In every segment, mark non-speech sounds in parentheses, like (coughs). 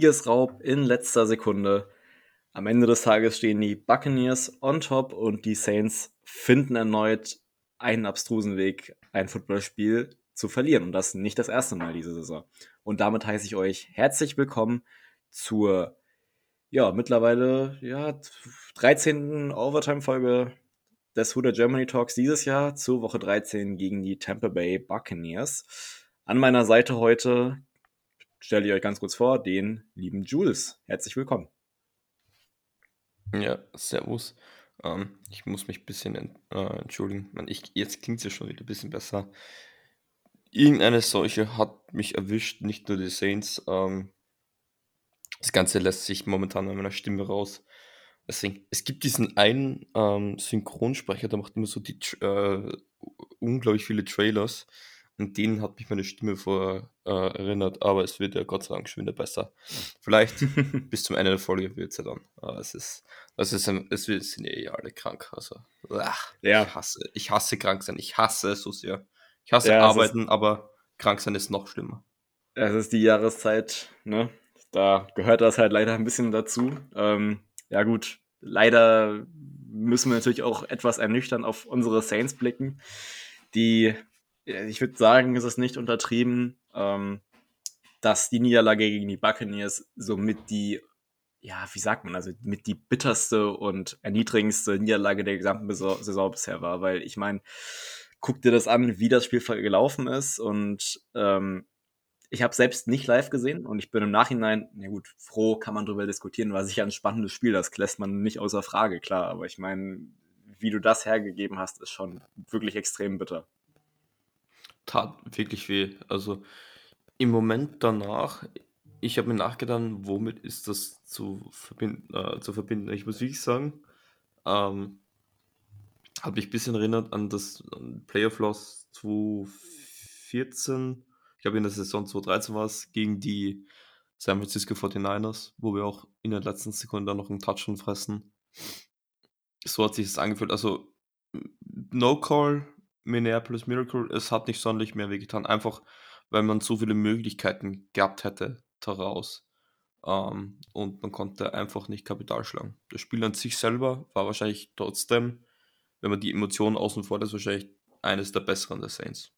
Siegesraub in letzter Sekunde. Am Ende des Tages stehen die Buccaneers on top und die Saints finden erneut einen abstrusen Weg, ein Footballspiel zu verlieren. Und das nicht das erste Mal diese Saison. Und damit heiße ich euch herzlich willkommen zur, ja, mittlerweile, ja, 13. Overtime-Folge des Huda Germany Talks dieses Jahr zur Woche 13 gegen die Tampa Bay Buccaneers. An meiner Seite heute stelle ich euch ganz kurz vor, den lieben Jules. Herzlich willkommen. Ja, servus. Ähm, ich muss mich ein bisschen ent äh, entschuldigen. Man, ich, jetzt klingt es ja schon wieder ein bisschen besser. Irgendeine Seuche hat mich erwischt, nicht nur die Saints. Ähm, das Ganze lässt sich momentan an meiner Stimme raus. Deswegen, es gibt diesen einen ähm, Synchronsprecher, der macht immer so die äh, unglaublich viele Trailers. Und den hat mich meine Stimme vor äh, erinnert, aber es wird ja Gott sei Dank schon wieder besser. Vielleicht (laughs) bis zum Ende der Folge wird es ja dann. Aber es ist, es ist, es sind eh alle krank. Also, ach, ja. ich, hasse, ich hasse krank sein. Ich hasse es so sehr. Ich hasse ja, arbeiten, aber krank sein ist noch schlimmer. Es ist die Jahreszeit, ne? Da gehört das halt leider ein bisschen dazu. Ähm, ja, gut, leider müssen wir natürlich auch etwas ernüchtern auf unsere Saints blicken, die ich würde sagen, ist es nicht untertrieben, ähm, dass die Niederlage gegen die Buccaneers somit die, ja, wie sagt man, also mit die bitterste und erniedrigendste Niederlage der gesamten Saison bisher war, weil ich meine, guck dir das an, wie das Spiel gelaufen ist und ähm, ich habe selbst nicht live gesehen und ich bin im Nachhinein, na gut, froh kann man darüber diskutieren, war sicher ein spannendes Spiel, das lässt man nicht außer Frage, klar, aber ich meine, wie du das hergegeben hast, ist schon wirklich extrem bitter tat wirklich weh. Also im Moment danach, ich habe mir nachgedacht, womit ist das zu verbinden, äh, zu verbinden. Ich muss wirklich sagen, ähm, habe mich ein bisschen erinnert an das an Playoff Loss 2014, ich glaube in der Saison 2013 war es, gegen die San Francisco 49ers, wo wir auch in der letzten Sekunde noch einen Touchdown fressen. So hat sich das angefühlt. Also No Call Minneapolis Miracle, es hat nicht sonderlich mehr wehgetan, einfach weil man so viele Möglichkeiten gehabt hätte daraus. Ähm, und man konnte einfach nicht Kapital schlagen. Das Spiel an sich selber war wahrscheinlich trotzdem, wenn man die Emotionen außen vor lässt, wahrscheinlich eines der besseren der Saints.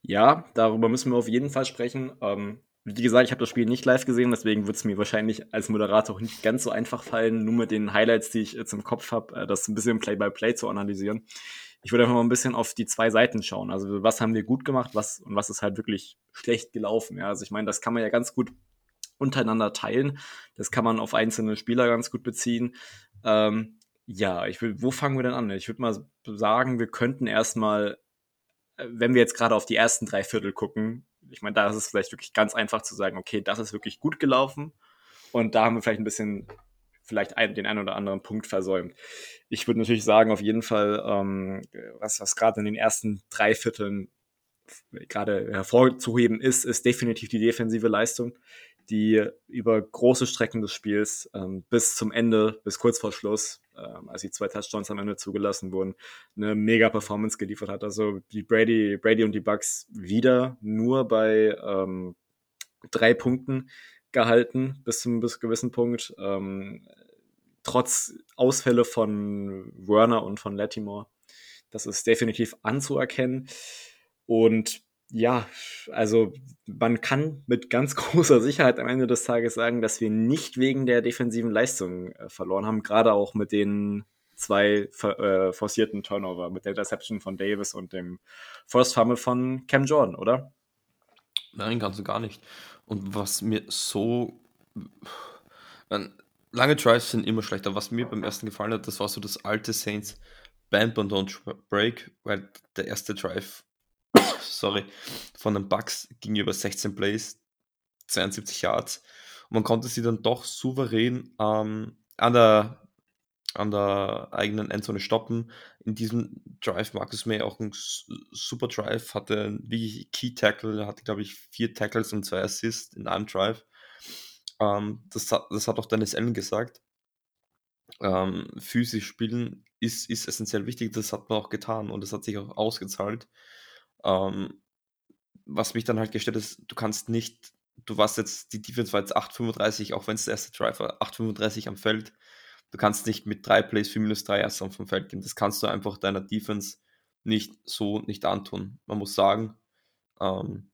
Ja, darüber müssen wir auf jeden Fall sprechen. Ähm, wie gesagt, ich habe das Spiel nicht live gesehen, deswegen wird es mir wahrscheinlich als Moderator auch nicht ganz so einfach fallen, nur mit den Highlights, die ich jetzt im Kopf habe, äh, das ein bisschen Play-by-Play -play zu analysieren ich würde einfach mal ein bisschen auf die zwei Seiten schauen. Also was haben wir gut gemacht, was und was ist halt wirklich schlecht gelaufen. Ja, also ich meine, das kann man ja ganz gut untereinander teilen. Das kann man auf einzelne Spieler ganz gut beziehen. Ähm, ja, ich will, wo fangen wir denn an? Ich würde mal sagen, wir könnten erstmal, äh, wenn wir jetzt gerade auf die ersten drei Viertel gucken, ich meine, da ist es vielleicht wirklich ganz einfach zu sagen, okay, das ist wirklich gut gelaufen. Und da haben wir vielleicht ein bisschen vielleicht ein, den einen oder anderen Punkt versäumt. Ich würde natürlich sagen, auf jeden Fall, ähm, was, was gerade in den ersten drei Vierteln gerade hervorzuheben ist, ist definitiv die defensive Leistung, die über große Strecken des Spiels ähm, bis zum Ende, bis kurz vor Schluss, ähm, als die zwei Touchdowns am Ende zugelassen wurden, eine mega Performance geliefert hat. Also die Brady, Brady und die Bucks wieder nur bei ähm, drei Punkten gehalten bis zum bis gewissen Punkt. Ähm, trotz Ausfälle von Werner und von Latimore. Das ist definitiv anzuerkennen. Und ja, also man kann mit ganz (laughs) großer Sicherheit am Ende des Tages sagen, dass wir nicht wegen der defensiven Leistung äh, verloren haben, gerade auch mit den zwei äh, forcierten Turnover, mit der Interception von Davis und dem First Fumble von Cam Jordan, oder? Nein, ganz und gar nicht. Und was mir so. Lange Drives sind immer schlechter. Was mir beim ersten gefallen hat, das war so das alte Saints Band but Don't Break, weil der erste Drive, (coughs) sorry, von den Bucks ging über 16 Plays, 72 Yards. Und man konnte sie dann doch souverän ähm, an der an der eigenen Endzone stoppen. In diesem Drive Marcus May auch ein super Drive, hatte wie Key Tackle, hatte glaube ich vier Tackles und zwei Assists in einem Drive. Ähm, das, hat, das hat auch Dennis Allen gesagt. Ähm, physisch spielen ist, ist essentiell wichtig, das hat man auch getan und das hat sich auch ausgezahlt. Ähm, was mich dann halt gestellt ist, du kannst nicht du warst jetzt, die Defense war jetzt 8,35, auch wenn es der erste Drive war, 8,35 am Feld. Du kannst nicht mit drei Plays für minus drei erst vom Feld gehen. Das kannst du einfach deiner Defense nicht so nicht antun. Man muss sagen, ähm,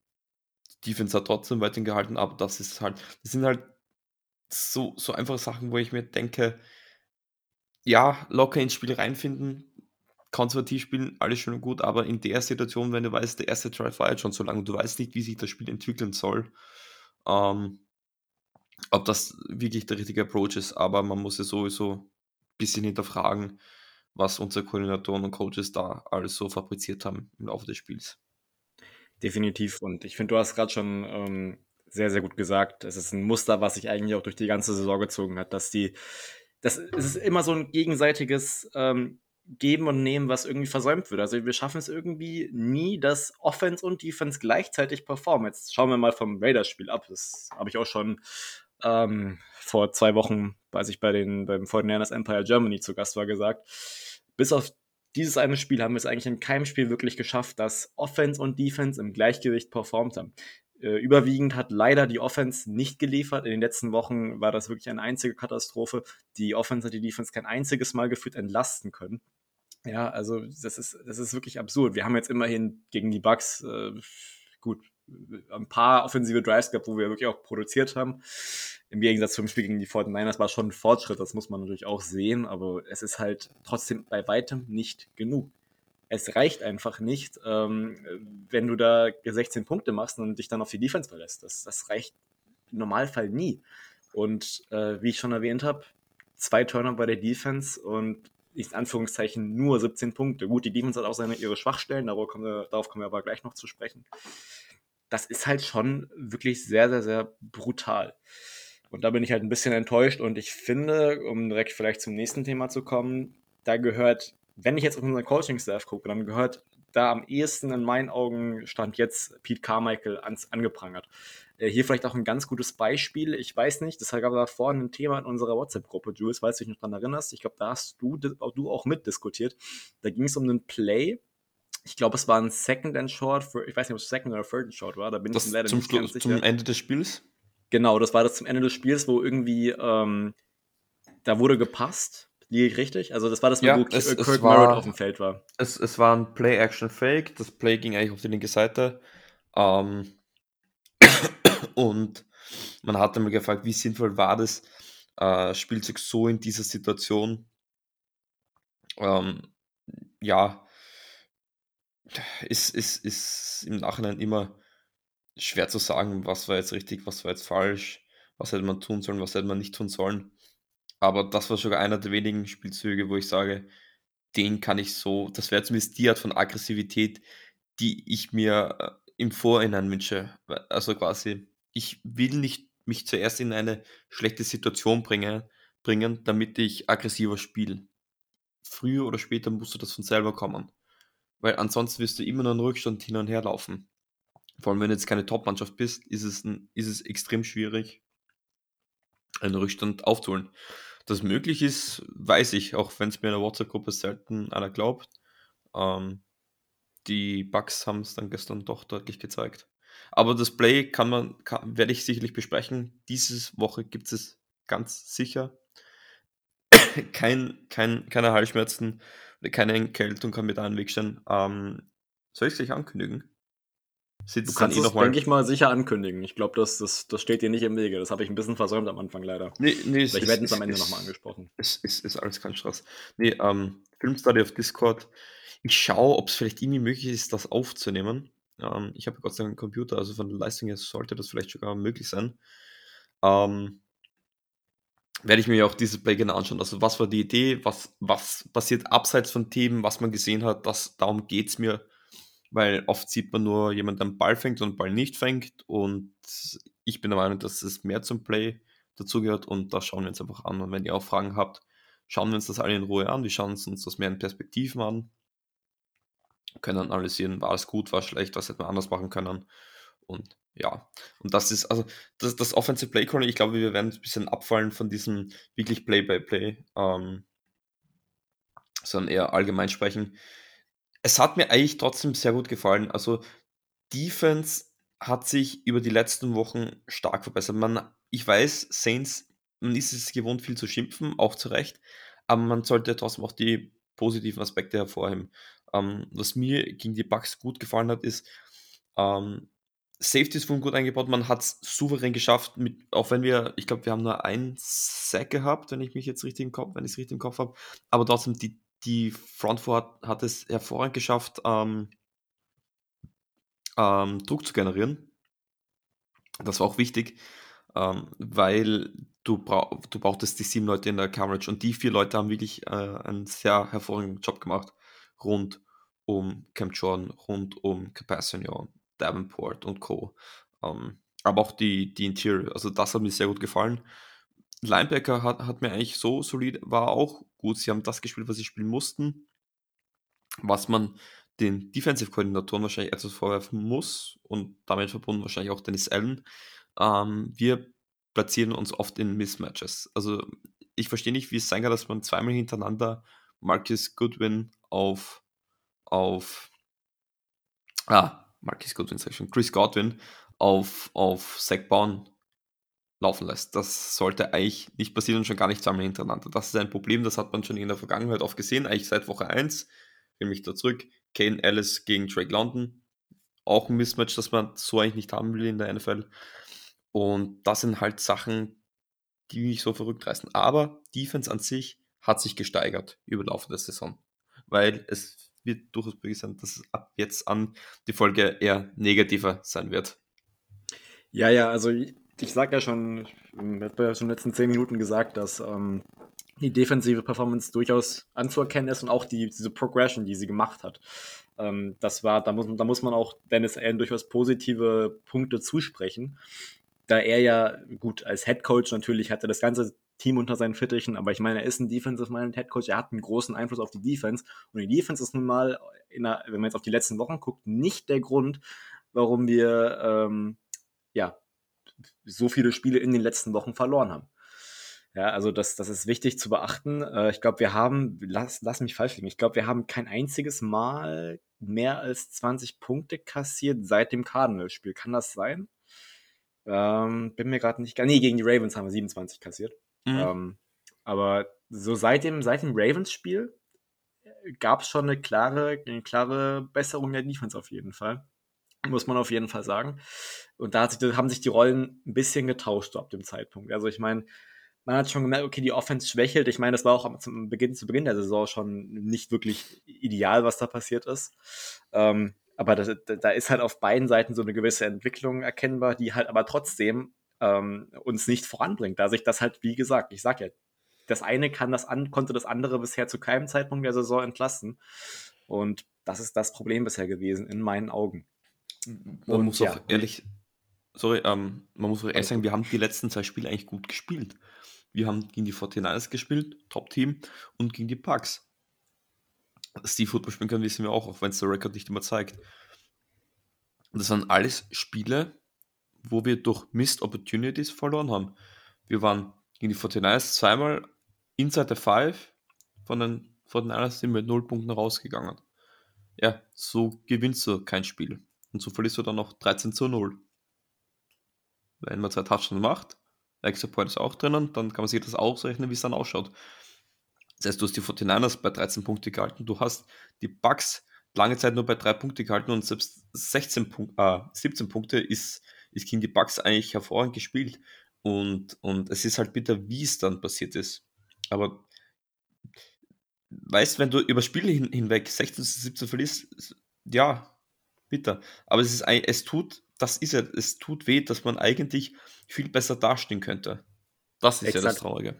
die Defense hat trotzdem weiterhin gehalten, aber das ist halt, das sind halt so, so einfache Sachen, wo ich mir denke, ja, locker ins Spiel reinfinden, konservativ spielen, alles schön und gut, aber in der Situation, wenn du weißt, der erste Drive war jetzt schon so lange und du weißt nicht, wie sich das Spiel entwickeln soll, ähm, ob das wirklich der richtige Approach ist, aber man muss ja sowieso ein bisschen hinterfragen, was unsere Koordinatoren und Coaches da alles so fabriziert haben im Laufe des Spiels. Definitiv. Und ich finde, du hast gerade schon ähm, sehr, sehr gut gesagt. Es ist ein Muster, was sich eigentlich auch durch die ganze Saison gezogen hat, dass die, das, es ist immer so ein gegenseitiges ähm, Geben und Nehmen, was irgendwie versäumt wird. Also wir schaffen es irgendwie nie, dass Offense und Defense gleichzeitig performen. Jetzt schauen wir mal vom Raiders-Spiel ab. Das habe ich auch schon ähm, vor zwei Wochen, als ich bei den, beim 49ers Empire Germany zu Gast war, gesagt. Bis auf dieses eine Spiel haben wir es eigentlich in keinem Spiel wirklich geschafft, dass Offense und Defense im Gleichgewicht performt haben. Äh, überwiegend hat leider die Offense nicht geliefert. In den letzten Wochen war das wirklich eine einzige Katastrophe. Die Offense hat die Defense kein einziges Mal gefühlt entlasten können. Ja, also das ist, das ist wirklich absurd. Wir haben jetzt immerhin gegen die Bucks äh, gut ein paar offensive Drives gehabt, wo wir wirklich auch produziert haben. Im Gegensatz zum Spiel gegen die 49ers war schon ein Fortschritt, das muss man natürlich auch sehen, aber es ist halt trotzdem bei weitem nicht genug. Es reicht einfach nicht, ähm, wenn du da 16 Punkte machst und dich dann auf die Defense verlässt. Das, das reicht im Normalfall nie. Und äh, wie ich schon erwähnt habe, zwei Turner bei der Defense und in Anführungszeichen nur 17 Punkte. Gut, die Defense hat auch seine ihre Schwachstellen, darauf kommen, wir, darauf kommen wir aber gleich noch zu sprechen. Das ist halt schon wirklich sehr, sehr, sehr brutal. Und da bin ich halt ein bisschen enttäuscht und ich finde, um direkt vielleicht zum nächsten Thema zu kommen, da gehört, wenn ich jetzt auf unseren Coaching-Staff gucke, dann gehört da am ehesten in meinen Augen stand jetzt Pete Carmichael ans, angeprangert. Äh, hier vielleicht auch ein ganz gutes Beispiel. Ich weiß nicht, das gab da vorhin ein Thema in unserer WhatsApp-Gruppe, Jules, falls du dich noch daran erinnerst. Ich glaube, da hast du, du auch mitdiskutiert. Da ging es um einen Play. Ich glaube, es war ein Second and Short, ich weiß nicht, ob es Second oder Third and Short war, da bin das ich leider zum nicht ganz sicher. Zum Ende des Spiels? Genau, das war das zum Ende des Spiels, wo irgendwie, ähm, da wurde gepasst. Liege ich richtig? Also das war das, ja, wo es, Kirk es war, auf dem Feld war. Es, es war ein Play-Action-Fake. Das Play ging eigentlich auf die linke Seite. Ähm, und man hat einmal gefragt, wie sinnvoll war das äh, Spielzeug so in dieser Situation? Ähm, ja, ist, ist, ist im Nachhinein immer schwer zu sagen, was war jetzt richtig, was war jetzt falsch, was hätte man tun sollen, was hätte man nicht tun sollen. Aber das war sogar einer der wenigen Spielzüge, wo ich sage, den kann ich so, das wäre zumindest die Art von Aggressivität, die ich mir äh, im Vorhinein wünsche. Also quasi, ich will nicht mich zuerst in eine schlechte Situation bringen, bringen damit ich aggressiver spiele. Früher oder später musst du das von selber kommen. Weil ansonsten wirst du immer noch einen Rückstand hin und her laufen. Vor allem, wenn du jetzt keine Top-Mannschaft bist, ist es, ein, ist es extrem schwierig, einen Rückstand aufzuholen. Dass möglich ist, weiß ich, auch wenn es mir in der WhatsApp-Gruppe selten einer glaubt. Ähm, die Bugs haben es dann gestern doch deutlich gezeigt. Aber das Play kann man, kann, werde ich sicherlich besprechen. Diese Woche gibt es ganz sicher. (coughs) kein, kein, keine Halsschmerzen keine Erkältung kann mir da einen Weg stehen. Ähm, soll ich es gleich ankündigen? Sitzt du kannst eh es, denke ich mal, sicher ankündigen. Ich glaube, das, das, das steht dir nicht im Wege. Das habe ich ein bisschen versäumt am Anfang leider. Nee, nee, Vielleicht werden es am Ende nochmal angesprochen. Es ist, ist, alles kein Stress. Nee, ähm, Filmstudy auf Discord ich schaue, ob es vielleicht irgendwie möglich ist, das aufzunehmen. Ähm, ich habe Gott sei Dank einen Computer, also von der Leistung her sollte das vielleicht sogar möglich sein. Ähm, werde ich mir auch dieses Play gerne anschauen. Also was war die Idee, was, was passiert abseits von Themen, was man gesehen hat, das, darum geht es mir, weil oft sieht man nur jemanden, der einen Ball fängt und einen Ball nicht fängt und ich bin der Meinung, dass es mehr zum Play dazugehört und das schauen wir uns einfach an. Und wenn ihr auch Fragen habt, schauen wir uns das alle in Ruhe an, wir schauen uns das mehr in Perspektiven an können analysieren, war es gut, war es schlecht, was hätte man anders machen können. Und ja, und das ist, also das, das Offensive Play Calling, ich glaube, wir werden ein bisschen abfallen von diesem wirklich Play-by-Play, ähm, sondern eher allgemein sprechen. Es hat mir eigentlich trotzdem sehr gut gefallen. Also Defense hat sich über die letzten Wochen stark verbessert. Man, ich weiß, Saints, man ist es gewohnt, viel zu schimpfen, auch zu Recht, aber man sollte trotzdem auch die positiven Aspekte hervorheben. Ähm, was mir gegen die Bugs gut gefallen hat, ist, ähm, Safeties wurden gut eingebaut. Man hat es souverän geschafft, mit, auch wenn wir, ich glaube, wir haben nur einen Sack gehabt, wenn ich mich jetzt richtig im Kopf, wenn ich es richtig im Kopf habe. Aber trotzdem, die, die Front Four hat, hat es hervorragend geschafft, ähm, ähm, Druck zu generieren. Das war auch wichtig, ähm, weil du, brauch, du brauchtest die sieben Leute in der Coverage und die vier Leute haben wirklich äh, einen sehr hervorragenden Job gemacht rund um Cam Jordan, rund um Capacignon, Davenport und Co. Ähm, aber auch die, die Interior, also das hat mir sehr gut gefallen. Linebacker hat, hat mir eigentlich so solid, war auch gut. Sie haben das gespielt, was sie spielen mussten. Was man den Defensive-Koordinatoren wahrscheinlich etwas vorwerfen muss und damit verbunden wahrscheinlich auch Dennis Allen. Ähm, wir platzieren uns oft in Mismatches. Also ich verstehe nicht, wie es sein kann, dass man zweimal hintereinander Marcus Goodwin auf, auf ah, Marcus Goodwin, sag ich schon, Chris Godwin auf, auf Zach Bourne laufen lässt. Das sollte eigentlich nicht passieren und schon gar nicht zweimal hintereinander. Das ist ein Problem, das hat man schon in der Vergangenheit oft gesehen, eigentlich seit Woche 1. Nehme ich da zurück. Kane Ellis gegen Drake London. Auch ein Mismatch, das man so eigentlich nicht haben will in der NFL. Und das sind halt Sachen, die mich so verrückt reißen. Aber Defense an sich hat sich gesteigert über den Laufe der Saison. Weil es wird durchaus möglich sein, dass es ab jetzt an die Folge eher negativer sein wird. Ja, ja, also ich, sage ja schon, ich habe ja schon in den letzten zehn Minuten gesagt, dass ähm, die defensive Performance durchaus anzuerkennen ist und auch die, diese Progression, die sie gemacht hat. Ähm, das war, da muss, da muss man auch Dennis Allen durchaus positive Punkte zusprechen. Da er ja, gut, als Head Coach natürlich hatte das ganze Team unter seinen Fittichen, aber ich meine, er ist ein Defensive-Minded Head Coach, er hat einen großen Einfluss auf die Defense und die Defense ist nun mal, der, wenn man jetzt auf die letzten Wochen guckt, nicht der Grund, warum wir ähm, ja so viele Spiele in den letzten Wochen verloren haben. Ja, also das, das ist wichtig zu beachten. Äh, ich glaube, wir haben, lass, lass mich falsch liegen, ich glaube, wir haben kein einziges Mal mehr als 20 Punkte kassiert seit dem Cardinals-Spiel. Kann das sein? Ähm, bin mir gerade nicht. Nee, gegen die Ravens haben wir 27 kassiert. Mhm. Ähm, aber so seit dem, seit dem Ravens-Spiel gab es schon eine klare, eine klare Besserung der Defense auf jeden Fall. Muss man auf jeden Fall sagen. Und da sich, haben sich die Rollen ein bisschen getauscht ab dem Zeitpunkt. Also ich meine, man hat schon gemerkt, okay, die Offense schwächelt. Ich meine, das war auch zum Beginn, zu Beginn der Saison schon nicht wirklich ideal, was da passiert ist. Ähm, aber das, da ist halt auf beiden Seiten so eine gewisse Entwicklung erkennbar, die halt aber trotzdem ähm, uns nicht voranbringt. Da sich das halt, wie gesagt, ich sag ja, das eine kann das an, konnte das andere bisher zu keinem Zeitpunkt der Saison entlasten. Und das ist das Problem bisher gewesen, in meinen Augen. Man Und, muss ja, auch ehrlich, sorry, ähm, man muss auch ehrlich sagen, wir haben die letzten zwei Spiele eigentlich gut gespielt. Wir haben gegen die 49ers gespielt, Top-Team, und gegen die Bucks. Dass die Football spielen können, wissen wir auch, auch wenn es der Rekord nicht immer zeigt. Und das waren alles Spiele, wo wir durch Missed Opportunities verloren haben. Wir waren gegen die 49ers zweimal inside the five von den 49ers sind mit 0 Punkten rausgegangen. Ja, so gewinnst du kein Spiel. Und so verlierst du dann noch 13 zu 0. Wenn man zwei Touchdowns macht, Extra Point ist auch drinnen, dann kann man sich das ausrechnen, wie es dann ausschaut. Das heißt, du hast die 49ers bei 13 Punkte gehalten, du hast die Bucks lange Zeit nur bei 3 Punkte gehalten und selbst 16 Punk äh, 17 Punkte ist, ist gegen die Bucks eigentlich hervorragend gespielt. Und, und es ist halt bitter, wie es dann passiert ist. Aber weißt, wenn du über Spiele hin, hinweg 16 zu 17 verlierst, ja, bitter. Aber es ist es tut das ist ja, es tut weh, dass man eigentlich viel besser dastehen könnte. Das ist Exakt. ja das Traurige.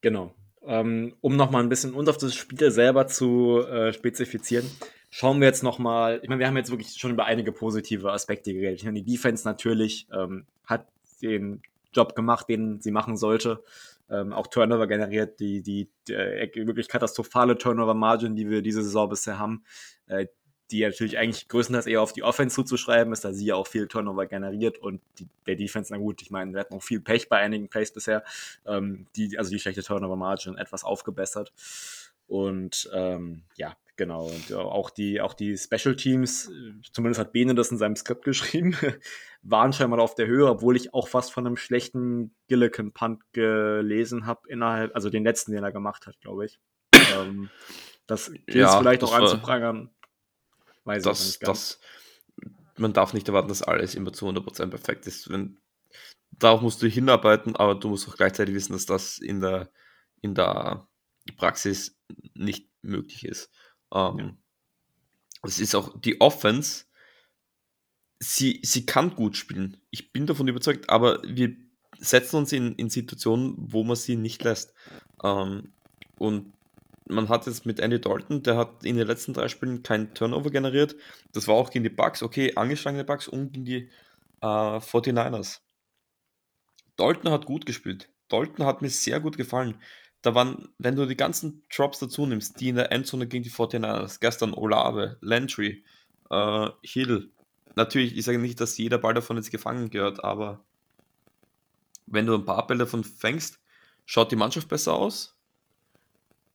Genau. Ähm, um nochmal ein bisschen uns auf das Spiel selber zu äh, spezifizieren, schauen wir jetzt nochmal, ich meine, wir haben jetzt wirklich schon über einige positive Aspekte geredet. Die Defense natürlich ähm, hat den Job gemacht, den sie machen sollte. Ähm, auch Turnover generiert, die, die, die äh, wirklich katastrophale Turnover-Margin, die wir diese Saison bisher haben. Äh, die natürlich eigentlich größtenteils eher auf die Offense zuzuschreiben ist, da sie ja auch viel Turnover generiert und die, der Defense, na gut, ich meine, wir hatten auch viel Pech bei einigen Plays bisher, ähm, die, also die schlechte Turnover-Margin etwas aufgebessert. Und ähm, ja, Genau, und auch die, auch die Special Teams, zumindest hat Bene das in seinem Skript geschrieben, (laughs) waren scheinbar auf der Höhe, obwohl ich auch fast von einem schlechten Gillican-Punt gelesen habe, innerhalb, also den letzten, den er gemacht hat, glaube ich. ähm, das gilt ja, vielleicht auch anzuprangern. Weiß das. Das, man darf nicht erwarten, dass alles immer zu 100% perfekt ist. Wenn, darauf musst du hinarbeiten, aber du musst auch gleichzeitig wissen, dass das in der, in der Praxis nicht möglich ist. Ähm, ja. Es ist auch die Offense, sie, sie kann gut spielen. Ich bin davon überzeugt, aber wir setzen uns in, in Situationen, wo man sie nicht lässt. Ähm, und man hat jetzt mit Andy Dalton, der hat in den letzten drei Spielen keinen Turnover generiert. Das war auch gegen die Bucks, okay, angeschlagene Bucks und gegen die äh, 49ers. Dalton hat gut gespielt. Dalton hat mir sehr gut gefallen da waren, wenn du die ganzen Drops dazu nimmst, die in der Endzone gegen die 49ers, gestern Olave, Landry, äh, Hill, natürlich, ich sage nicht, dass jeder Ball davon jetzt gefangen gehört, aber wenn du ein paar Bälle davon fängst, schaut die Mannschaft besser aus,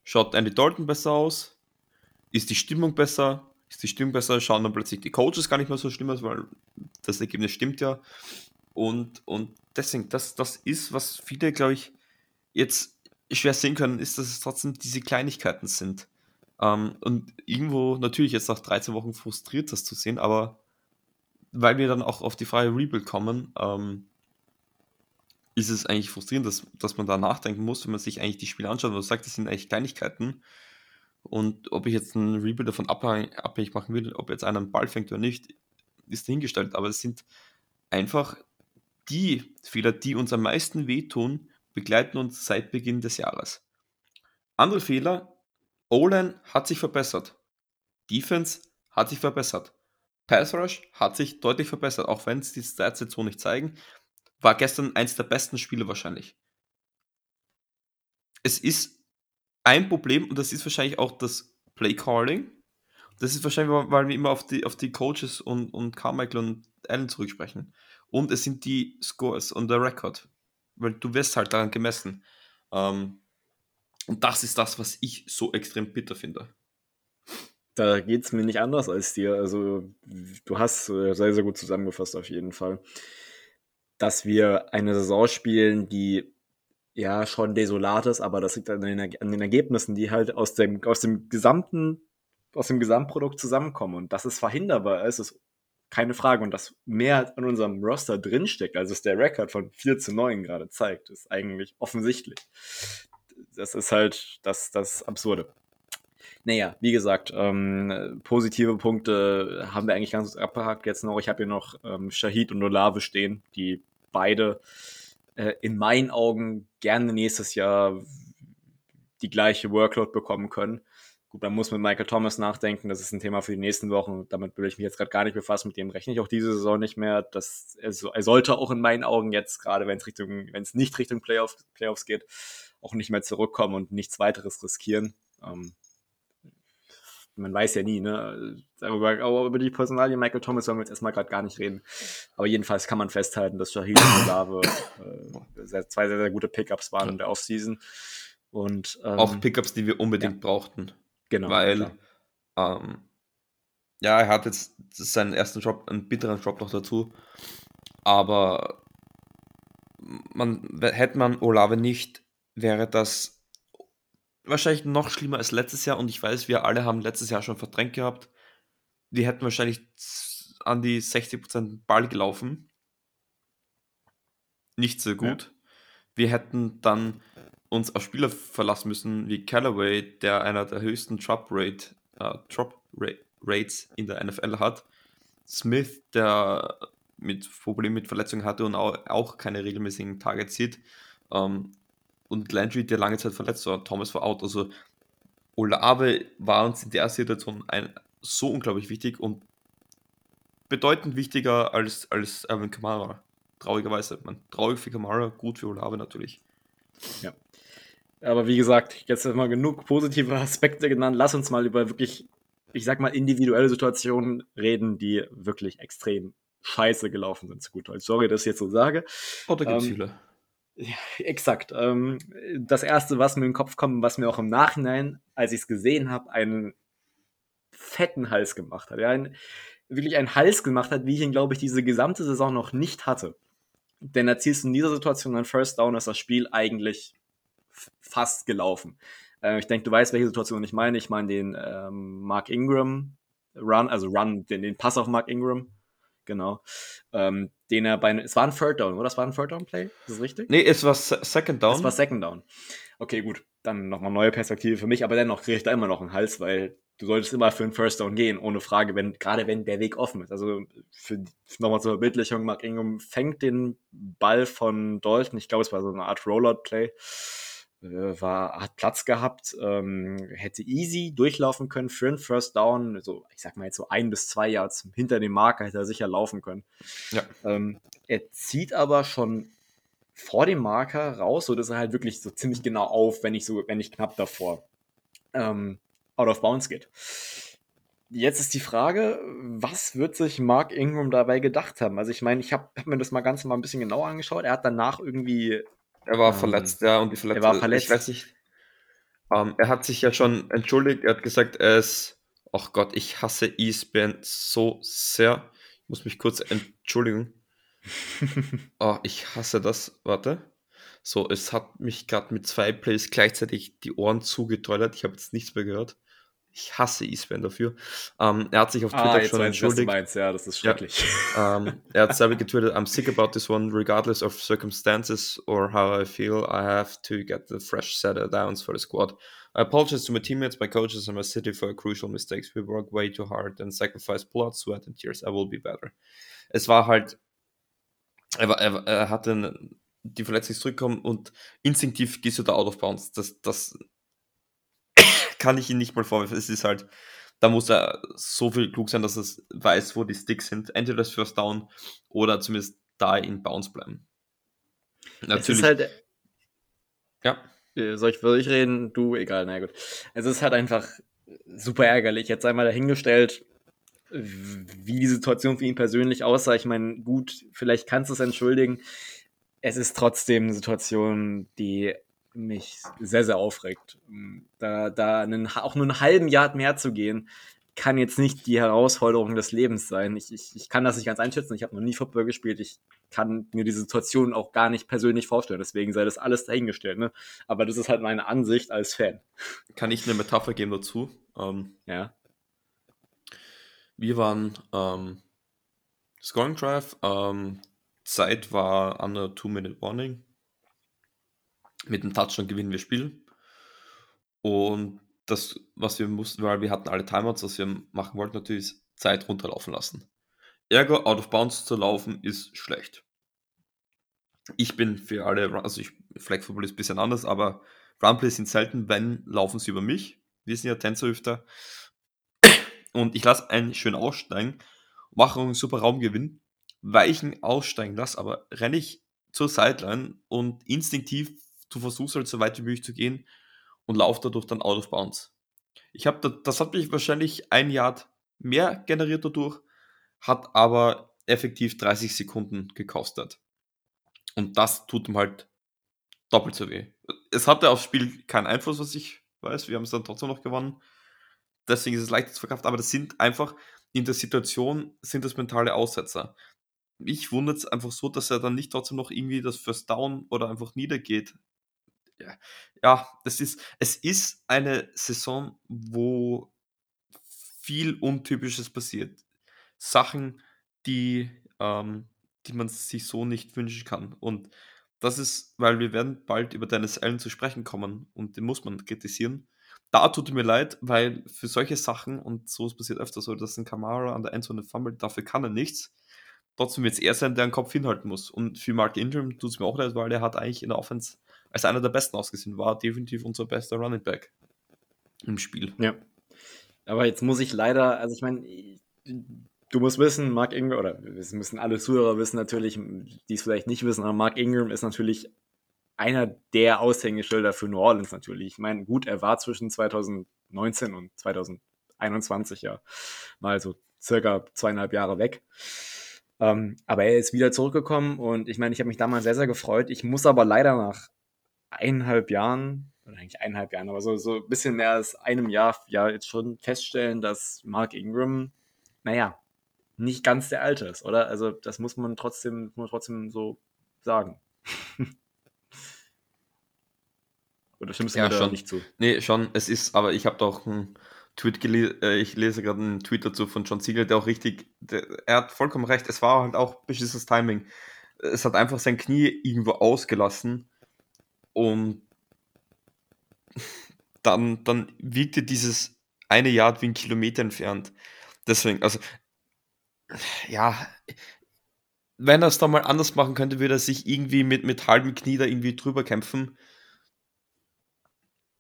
schaut Andy Dalton besser aus, ist die Stimmung besser, ist die Stimmung besser, schauen dann plötzlich die Coaches gar nicht mehr so schlimm aus, weil das Ergebnis stimmt ja. Und, und deswegen, das, das ist, was viele, glaube ich, jetzt schwer sehen können, ist, dass es trotzdem diese Kleinigkeiten sind. Ähm, und irgendwo natürlich jetzt nach 13 Wochen frustriert, das zu sehen, aber weil wir dann auch auf die freie Rebuild kommen, ähm, ist es eigentlich frustrierend, dass, dass man da nachdenken muss, wenn man sich eigentlich die Spiele anschaut und sagt, das sind eigentlich Kleinigkeiten. Und ob ich jetzt einen Rebuild davon abhängig, abhängig machen will, ob jetzt einer einen Ball fängt oder nicht, ist dahingestellt. Aber es sind einfach die Fehler, die uns am meisten wehtun, begleiten uns seit Beginn des Jahres. Andere Fehler, O-Line hat sich verbessert. Defense hat sich verbessert. Pass Rush hat sich deutlich verbessert, auch wenn es die Stats jetzt so nicht zeigen. War gestern eins der besten Spiele wahrscheinlich. Es ist ein Problem und das ist wahrscheinlich auch das Play Calling. Das ist wahrscheinlich, weil wir immer auf die, auf die Coaches und, und Carmichael und Allen zurücksprechen. Und es sind die Scores und der Record weil du wirst halt daran gemessen. Ähm, und das ist das, was ich so extrem bitter finde. Da geht es mir nicht anders als dir. Also, du hast äh, sehr, sehr gut zusammengefasst, auf jeden Fall. Dass wir eine Saison spielen, die ja schon desolat ist, aber das liegt an den, an den Ergebnissen, die halt aus dem, aus dem gesamten, aus dem Gesamtprodukt zusammenkommen. Und das ist verhinderbar. Es ist keine Frage. Und dass mehr an unserem Roster drinsteckt, als es der Rekord von 4 zu 9 gerade zeigt, ist eigentlich offensichtlich. Das ist halt das, das Absurde. Naja, wie gesagt, ähm, positive Punkte haben wir eigentlich ganz abgehakt jetzt noch. Ich habe hier noch ähm, Shahid und Olave stehen, die beide äh, in meinen Augen gerne nächstes Jahr die gleiche Workload bekommen können. Gut, man muss mit Michael Thomas nachdenken, das ist ein Thema für die nächsten Wochen. Damit will ich mich jetzt gerade gar nicht befassen, mit dem rechne ich auch diese Saison nicht mehr. Das, er, er sollte auch in meinen Augen jetzt, gerade wenn es Richtung, wenn es nicht Richtung Playoff, Playoffs geht, auch nicht mehr zurückkommen und nichts weiteres riskieren. Ähm, man weiß ja nie, ne? Darüber, über die Personalie Michael Thomas wollen wir jetzt erstmal gerade gar nicht reden. Aber jedenfalls kann man festhalten, dass Shahid und Olave äh, zwei sehr, sehr gute Pickups waren in der Offseason. Und, ähm, auch Pickups, die wir unbedingt ja. brauchten. Genau. Weil, ähm, ja, er hat jetzt seinen ersten Job, einen bitteren Job noch dazu. Aber man, hätte man Olave nicht, wäre das wahrscheinlich noch schlimmer als letztes Jahr. Und ich weiß, wir alle haben letztes Jahr schon verdrängt gehabt. Die hätten wahrscheinlich an die 60% Ball gelaufen. Nicht so gut. Ja. Wir hätten dann uns auf Spieler verlassen müssen wie Callaway, der einer der höchsten Drop, Rate, äh, Drop Rates in der NFL hat. Smith, der mit Problemen mit Verletzungen hatte und auch, keine regelmäßigen Targets sieht. Ähm, und Landry, der lange Zeit verletzt war. Thomas war out. Also Olave war uns in der Situation ein, so unglaublich wichtig und bedeutend wichtiger als, als Alvin Kamara. Traurigerweise. Man, traurig für Kamara, gut für Olave natürlich. Ja. Aber wie gesagt, jetzt mal genug positive (laughs) Aspekte genannt. Lass uns mal über wirklich, ich sag mal, individuelle Situationen reden, die wirklich extrem scheiße gelaufen sind, zu gut Deutsch. Sorry, dass ich jetzt so sage. Oh, da gibt's ähm, viele. Ja, (laughs) exakt. Ähm, das erste, was mir in den Kopf kommt, was mir auch im Nachhinein, als ich es gesehen habe, ein fetten Hals gemacht hat. Ja, ein, wirklich einen Hals gemacht hat, wie ich ihn, glaube ich, diese gesamte Saison noch nicht hatte. Denn erzielst du in dieser Situation einen First Down, ist das Spiel eigentlich fast gelaufen. Äh, ich denke, du weißt, welche Situation ich meine. Ich meine den ähm, Mark Ingram Run, also Run, den, den Pass auf Mark Ingram. Genau. Ähm, den er bei, es war ein Third Down, oder? Das war ein Third Down Play? Ist das richtig? Nee, es war Second Down. Es war Second Down. Okay, gut. Dann nochmal neue Perspektive für mich, aber dennoch kriege ich da immer noch einen Hals, weil du solltest immer für einen First Down gehen, ohne Frage, wenn, gerade wenn der Weg offen ist. Also für, nochmal zur Verbildlichung, Mark Ingram fängt den Ball von Dalton, ich glaube, es war so eine Art Rollout-Play, war, hat Platz gehabt, ähm, hätte easy durchlaufen können für einen First Down, so, ich sag mal jetzt so ein bis zwei Yards hinter dem Marker hätte er sicher laufen können. Ja. Ähm, er zieht aber schon vor dem Marker raus, so dass er halt wirklich so ziemlich genau auf, wenn nicht so, wenn nicht knapp davor. Ähm, out of bounds geht. Jetzt ist die Frage, was wird sich Mark Ingram dabei gedacht haben? Also ich meine, ich habe hab mir das mal ganz mal ein bisschen genauer angeschaut. Er hat danach irgendwie... Er war ähm, verletzt, ja, und die Verletzung... Er war verletzt. Ich weiß nicht, ähm, er hat sich ja schon entschuldigt. Er hat gesagt, er ist... Ach Gott, ich hasse E-Span so sehr. Ich muss mich kurz entschuldigen. oh, (laughs) ich hasse das. Warte. So, es hat mich gerade mit zwei Plays gleichzeitig die Ohren zugetrollert. Ich habe jetzt nichts mehr gehört. Ich hasse Eastman dafür. Ähm, er hat sich auf Twitter ah, schon entschuldigt. Meinst, ja, das ist schrecklich. Ja, (laughs) ähm, er hat selber getwittert, I'm sick about this one, regardless of circumstances or how I feel, I have to get the fresh set of downs for the squad. I apologize to my teammates, my coaches, and my city for crucial mistakes. We work way too hard and sacrifice blood, sweat and tears. I will be better. Es war halt, er, war, er, er hatte die Verletzung zurückkommen und instinktiv gehst du da out of bounds. Das, das kann ich ihn nicht mal vorwerfen. Es ist halt, da muss er so viel klug sein, dass er weiß, wo die Sticks sind. Entweder das First Down oder zumindest da in Bounce bleiben. Natürlich. Es ist halt, ja. Äh, soll ich für dich reden? Du, egal, na gut. Es ist halt einfach super ärgerlich. Jetzt einmal dahingestellt, wie die Situation für ihn persönlich aussah. Ich meine, gut, vielleicht kannst du es entschuldigen. Es ist trotzdem eine Situation, die mich sehr, sehr aufregt. Da, da einen, auch nur einen halben Jahr mehr zu gehen, kann jetzt nicht die Herausforderung des Lebens sein. Ich, ich, ich kann das nicht ganz einschätzen. Ich habe noch nie Football gespielt. Ich kann mir diese Situation auch gar nicht persönlich vorstellen. Deswegen sei das alles dahingestellt. Ne? Aber das ist halt meine Ansicht als Fan. Kann ich eine Metapher geben dazu? Ähm, ja. Wir waren ähm, Scoring Drive. Ähm, Zeit war under Two-Minute Warning mit dem Touchdown gewinnen wir Spiel. Und das, was wir mussten, weil wir hatten alle Timeouts, was wir machen wollten, natürlich ist Zeit runterlaufen lassen. Ergo, out of bounds zu laufen, ist schlecht. Ich bin für alle, also ich, Flag Football ist ein bisschen anders, aber Runplays sind selten, wenn laufen sie über mich. Wir sind ja Tänzerhüfter. Und ich lasse einen schön aussteigen, mache einen super Raumgewinn, weichen aussteigen lasse, aber renne ich zur Sideline und instinktiv du versuchst halt so weit wie möglich zu gehen und lauf dadurch dann out of bounds. Ich habe da, das hat mich wahrscheinlich ein Yard mehr generiert dadurch, hat aber effektiv 30 Sekunden gekostet. Und das tut ihm halt doppelt so weh. Es hatte aufs Spiel keinen Einfluss, was ich weiß. Wir haben es dann trotzdem noch gewonnen. Deswegen ist es leicht zu verkauft. Aber das sind einfach in der Situation sind das mentale Aussetzer. Mich wundert es einfach so, dass er dann nicht trotzdem noch irgendwie das First Down oder einfach niedergeht ja, das ist, es ist eine Saison, wo viel Untypisches passiert. Sachen, die, ähm, die man sich so nicht wünschen kann. Und das ist, weil wir werden bald über Dennis Allen zu sprechen kommen und den muss man kritisieren. Da tut mir leid, weil für solche Sachen, und so ist passiert öfter so, dass ein Kamara an der Endzone fummelt, dafür kann er nichts. Trotzdem wird es er sein, der einen Kopf hinhalten muss. Und für Mark Ingram tut es mir auch leid, weil er hat eigentlich in der Offense als einer der besten ausgesehen, war definitiv unser bester Running Back im Spiel. Ja. Aber jetzt muss ich leider, also ich meine, du musst wissen, Mark Ingram, oder es müssen alle Zuhörer wissen natürlich, die es vielleicht nicht wissen, aber Mark Ingram ist natürlich einer der Aushängeschilder für New Orleans natürlich. Ich meine, gut, er war zwischen 2019 und 2021 ja mal so circa zweieinhalb Jahre weg. Ähm, aber er ist wieder zurückgekommen und ich meine, ich habe mich damals sehr, sehr gefreut. Ich muss aber leider nach eineinhalb Jahren oder eigentlich eineinhalb Jahren, aber so, so ein bisschen mehr als einem Jahr ja jetzt schon feststellen, dass Mark Ingram, naja, nicht ganz der Alte ist, oder? Also das muss man trotzdem, muss man trotzdem so sagen. (laughs) oder stimmst du Ja, mir da schon. nicht zu? Nee, schon, es ist, aber ich habe da auch einen Tweet gelesen, äh, ich lese gerade einen Tweet dazu von John Siegel, der auch richtig, der, er hat vollkommen recht, es war halt auch beschissenes Timing. Es hat einfach sein Knie irgendwo ausgelassen und dann, dann wirkte dieses eine Yard wie ein Kilometer entfernt. Deswegen, also, ja, wenn er es da mal anders machen könnte, würde er sich irgendwie mit, mit halbem Knie da irgendwie drüber kämpfen.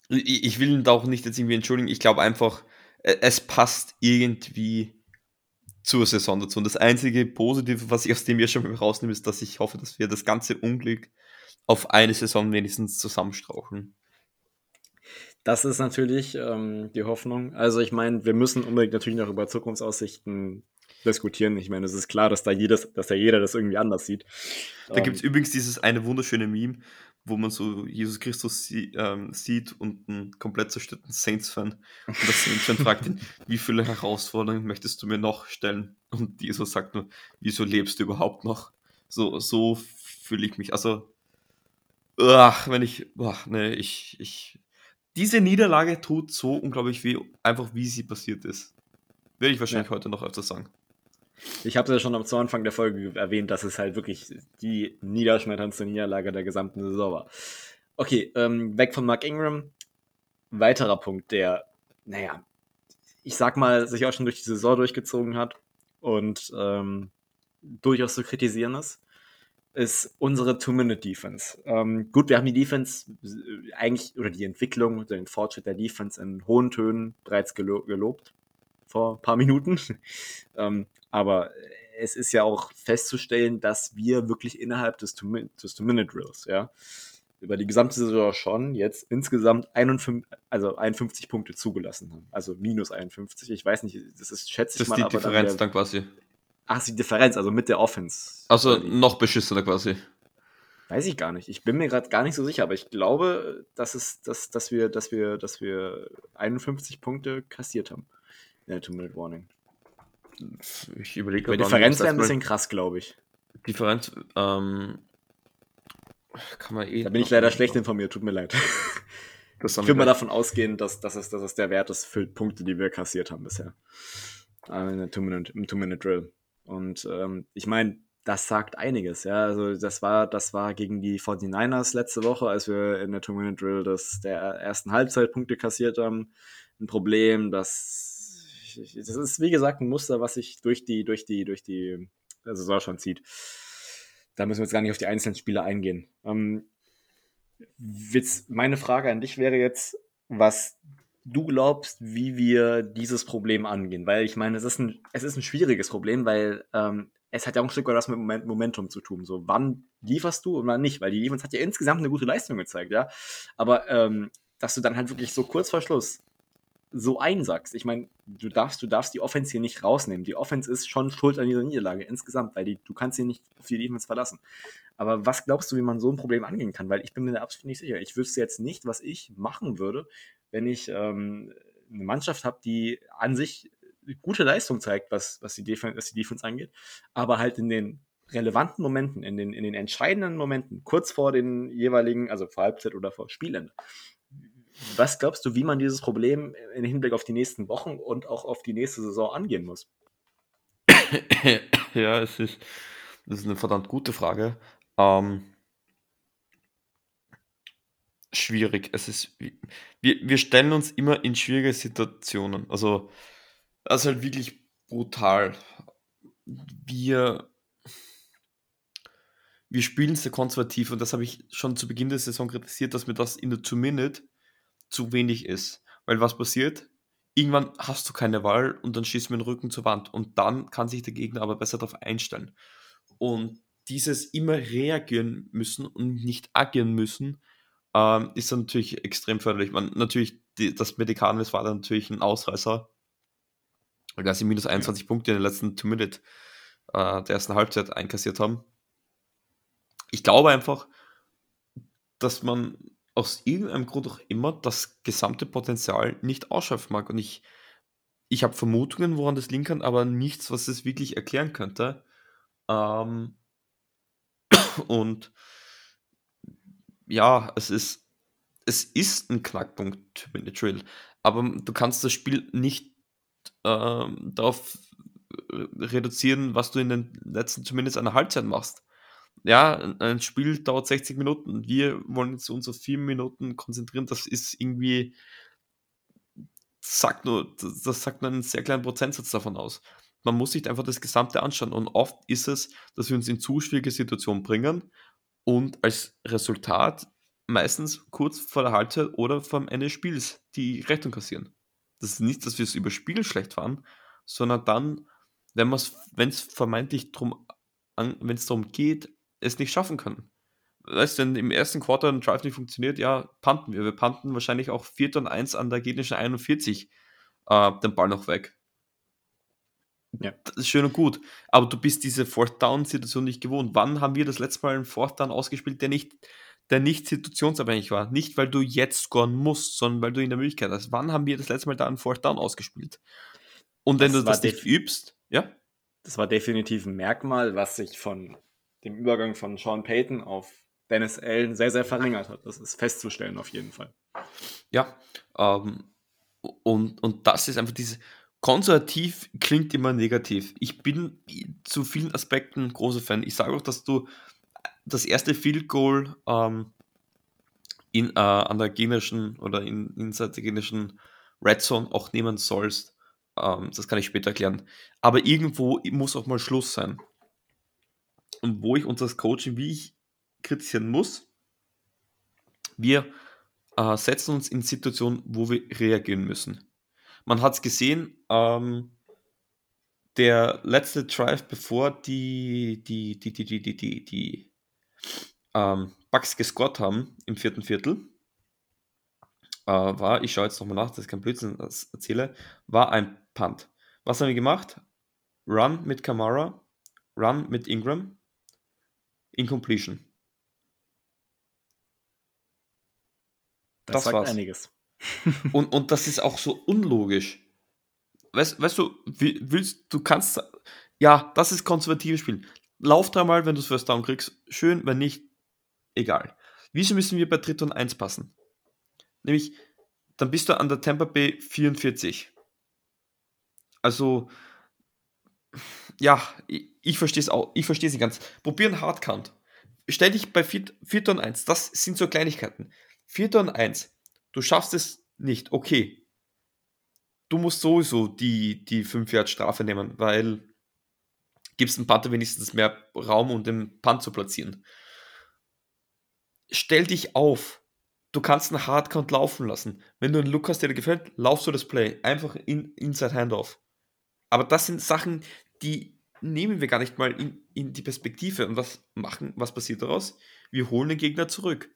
Ich, ich will ihn da auch nicht jetzt irgendwie entschuldigen. Ich glaube einfach, äh, es passt irgendwie zur Saison dazu. Und das einzige Positive, was ich aus dem Jahr schon rausnehme, ist, dass ich hoffe, dass wir das ganze Unglück auf eine Saison wenigstens zusammenstrauchen. Das ist natürlich ähm, die Hoffnung. Also ich meine, wir müssen unbedingt natürlich noch über Zukunftsaussichten diskutieren. Ich meine, es ist klar, dass da jedes, dass da jeder das irgendwie anders sieht. Da gibt es übrigens dieses eine wunderschöne Meme, wo man so Jesus Christus sie, ähm, sieht und einen komplett zerstörten Saints-Fan. Und der Saints-Fan fragt ihn, (laughs) wie viele Herausforderungen möchtest du mir noch stellen? Und Jesus sagt nur, wieso lebst du überhaupt noch? So, so fühle ich mich. Also, ach, wenn ich, ach, nee, ich, ich, diese Niederlage tut so unglaublich weh, einfach wie sie passiert ist. Werde ich wahrscheinlich Ja. heute noch öfter sagen. Ich habe es ja schon am Anfang der Folge erwähnt, dass es halt wirklich die niederschmetterndste Niederlage der gesamten Saison war. Okay, ähm, weg von Mark Ingram. Weiterer Punkt, der, naja, ich sag mal, sich auch schon durch die Saison durchgezogen hat und ähm, durchaus zu kritisieren ist, ist unsere Two-Minute-Defense. Ähm, gut, wir haben die Defense äh, eigentlich, oder die Entwicklung, den Fortschritt der Defense in hohen Tönen bereits gelo gelobt vor ein paar Minuten. (laughs) ähm, aber es ist ja auch festzustellen, dass wir wirklich innerhalb des Two-Min- des Two-Minute-Drills, ja, über die gesamte Saison schon jetzt insgesamt 51, also 51 Punkte zugelassen haben. Also minus 51. Ich weiß nicht, das ist, schätze Das ich ist mal, die aber dann Differenz dann quasi. Ach, ist die Differenz, also mit der Offense. Also noch beschissener quasi. Weiß ich gar nicht. Ich bin mir gerade gar nicht so sicher, aber ich glaube, dass es, dass, dass wir, dass wir, dass wir 51 Punkte kassiert haben. In der Two-Minute-Warning. Ich überlege Die gerade, Differenz wäre ein bisschen krass, glaube ich. Differenz, ähm, kann man eh. Da bin ich leider schlecht informiert, tut mir leid. (laughs) Ich würde mal davon ausgehen, dass, dass, es, dass es der Wert ist für Punkte, die wir kassiert haben bisher. Äh, In der Two-Minute, Im Two-Minute-Drill. Und ähm, ich meine, das sagt einiges, ja. Also das war, das war gegen die 49ers letzte Woche, als wir in der Two-Minute-Drill das der ersten Halbzeit Punkte kassiert haben. Ein Problem, das, das ist wie gesagt ein Muster, was sich durch die, durch die, durch die Saison schon zieht. Da müssen wir jetzt gar nicht auf die einzelnen Spiele eingehen. Ähm, Witz, meine Frage an dich wäre jetzt, was du glaubst, wie wir dieses Problem angehen. Weil ich meine, es ist ein, es ist ein schwieriges Problem, weil ähm, es hat ja auch ein Stück weit was mit Moment, Momentum zu tun. So, wann lieferst du und wann nicht? Weil die Defense hat ja insgesamt eine gute Leistung gezeigt, ja. Aber ähm, dass du dann halt wirklich so kurz vor Schluss so einsackst. Ich meine, du darfst, du darfst die Offense hier nicht rausnehmen. Die Offense ist schon schuld an dieser Niederlage insgesamt, weil die, du kannst sie nicht auf die Defense verlassen. Aber was glaubst du, wie man so ein Problem angehen kann? Weil ich bin mir da absolut nicht sicher. Ich wüsste jetzt nicht, was ich machen würde, wenn ich ähm, eine Mannschaft habe, die an sich gute Leistung zeigt, was, was, die Defense, was die Defense angeht, aber halt in den relevanten Momenten, in den, in den entscheidenden Momenten, kurz vor den jeweiligen, also vor Halbzeit oder vor Spielende. Was glaubst du, wie man dieses Problem im Hinblick auf die nächsten Wochen und auch auf die nächste Saison angehen muss? (coughs) ja, es ist, das ist eine verdammt gute Frage. Ähm, schwierig. Es ist, wir, wir stellen uns immer in schwierige Situationen. Also, das ist halt wirklich brutal. Wir, wir spielen sehr konservativ und das habe ich schon zu Beginn der Saison kritisiert, dass mir das in der Two-Minute zu wenig ist. Weil was passiert? Irgendwann hast du keine Wahl und dann schießt mit dem Rücken zur Wand und dann kann sich der Gegner aber besser darauf einstellen. Und dieses immer reagieren müssen und nicht agieren müssen, ähm, ist dann natürlich extrem förderlich. Man, natürlich, die, das Medikanis war dann natürlich ein Ausreißer, weil sie minus 21 Punkte in den letzten Two Minute äh, der ersten Halbzeit einkassiert haben. Ich glaube einfach, dass man aus irgendeinem Grund auch immer das gesamte Potenzial nicht ausschöpfen mag. Und ich, ich habe Vermutungen, woran das liegen kann, aber nichts, was es wirklich erklären könnte. Ähm, (coughs) und ja, es ist, es ist ein Knackpunkt mit Drill, aber du kannst das Spiel nicht ähm, darauf äh, reduzieren, was du in den letzten zumindest einer Halbzeit machst. Ja, ein Spiel dauert 60 Minuten. Wir wollen jetzt uns auf vier Minuten konzentrieren. Das ist irgendwie, sagt nur, das sagt nur einen sehr kleinen Prozentsatz davon aus. Man muss sich einfach das Gesamte anschauen. Und oft ist es, dass wir uns in zu schwierige Situationen bringen und als Resultat meistens kurz vor der Halbzeit oder vor dem Ende des Spiels die Rettung kassieren. Das ist nicht, dass wir es über Spiel schlecht waren, sondern dann, wenn es vermeintlich drum, wenn es darum geht, es nicht schaffen können. Weißt du, wenn im ersten Quarter ein Drive nicht funktioniert, ja, panten wir. Wir panten wahrscheinlich auch 4 und 1 an der gegnerischen 41 äh, den Ball noch weg. Ja. Das ist schön und gut. Aber du bist diese Fourth Down-Situation nicht gewohnt. Wann haben wir das letzte Mal einen Fourth Down ausgespielt, der nicht, der nicht situationsabhängig war? Nicht, weil du jetzt scoren musst, sondern weil du in der Möglichkeit hast. Wann haben wir das letzte Mal da einen Fourth Down ausgespielt? Und wenn das du das nicht übst, ja? Das war definitiv ein Merkmal, was sich von dem Übergang von Sean Payton auf Dennis Allen sehr, sehr verlängert hat. Das ist festzustellen auf jeden Fall. Ja, ähm, und, und das ist einfach diese, konservativ klingt immer negativ. Ich bin zu vielen Aspekten großer Fan. Ich sage auch, dass du das erste Field Goal ähm, in, äh, an der gegnerischen oder in, inside der gegnerischen Red Zone auch nehmen sollst. Ähm, das kann ich später erklären. Aber irgendwo muss auch mal Schluss sein und wo ich uns als Coaching, wie ich kritisieren muss, wir äh, setzen uns in Situationen, wo wir reagieren müssen. Man hat es gesehen, ähm, der letzte Drive, bevor die, die, die, die, die, die, die, die ähm, Bugs gescored haben im vierten Viertel, äh, war, ich schaue jetzt nochmal nach, dass ich kein Blödsinn erzähle, war ein Punt. Was haben wir gemacht? Run mit Kamara, Run mit Ingram, Incompletion. Das, das sagt war's. einiges. (laughs) und, und das ist auch so unlogisch. Weißt, weißt du, willst, du kannst, ja, das ist konservatives Spielen. Lauf dreimal, wenn du es First Down kriegst, schön, wenn nicht, egal. Wieso müssen wir bei Dritt und 1 passen? Nämlich, dann bist du an der Tampa Bay 44. Also, ja, ich, verstehe es auch. Ich verstehe sie ganz. Probier einen Hardcount. Stell dich bei 4, 4 und 1. Das sind so Kleinigkeiten. 4 und 1. Du schaffst es nicht. Okay. Du musst sowieso die, die 5 Yard Strafe nehmen, weil gibst dem Panther wenigstens mehr Raum, um den Punt zu platzieren. Stell dich auf. Du kannst einen Hardcount laufen lassen. Wenn du einen Look hast, der dir gefällt, laufst du das Play. Einfach in, Inside Handoff. Aber das sind Sachen, die nehmen wir gar nicht mal in, in die Perspektive. Und was machen, was passiert daraus? Wir holen den Gegner zurück.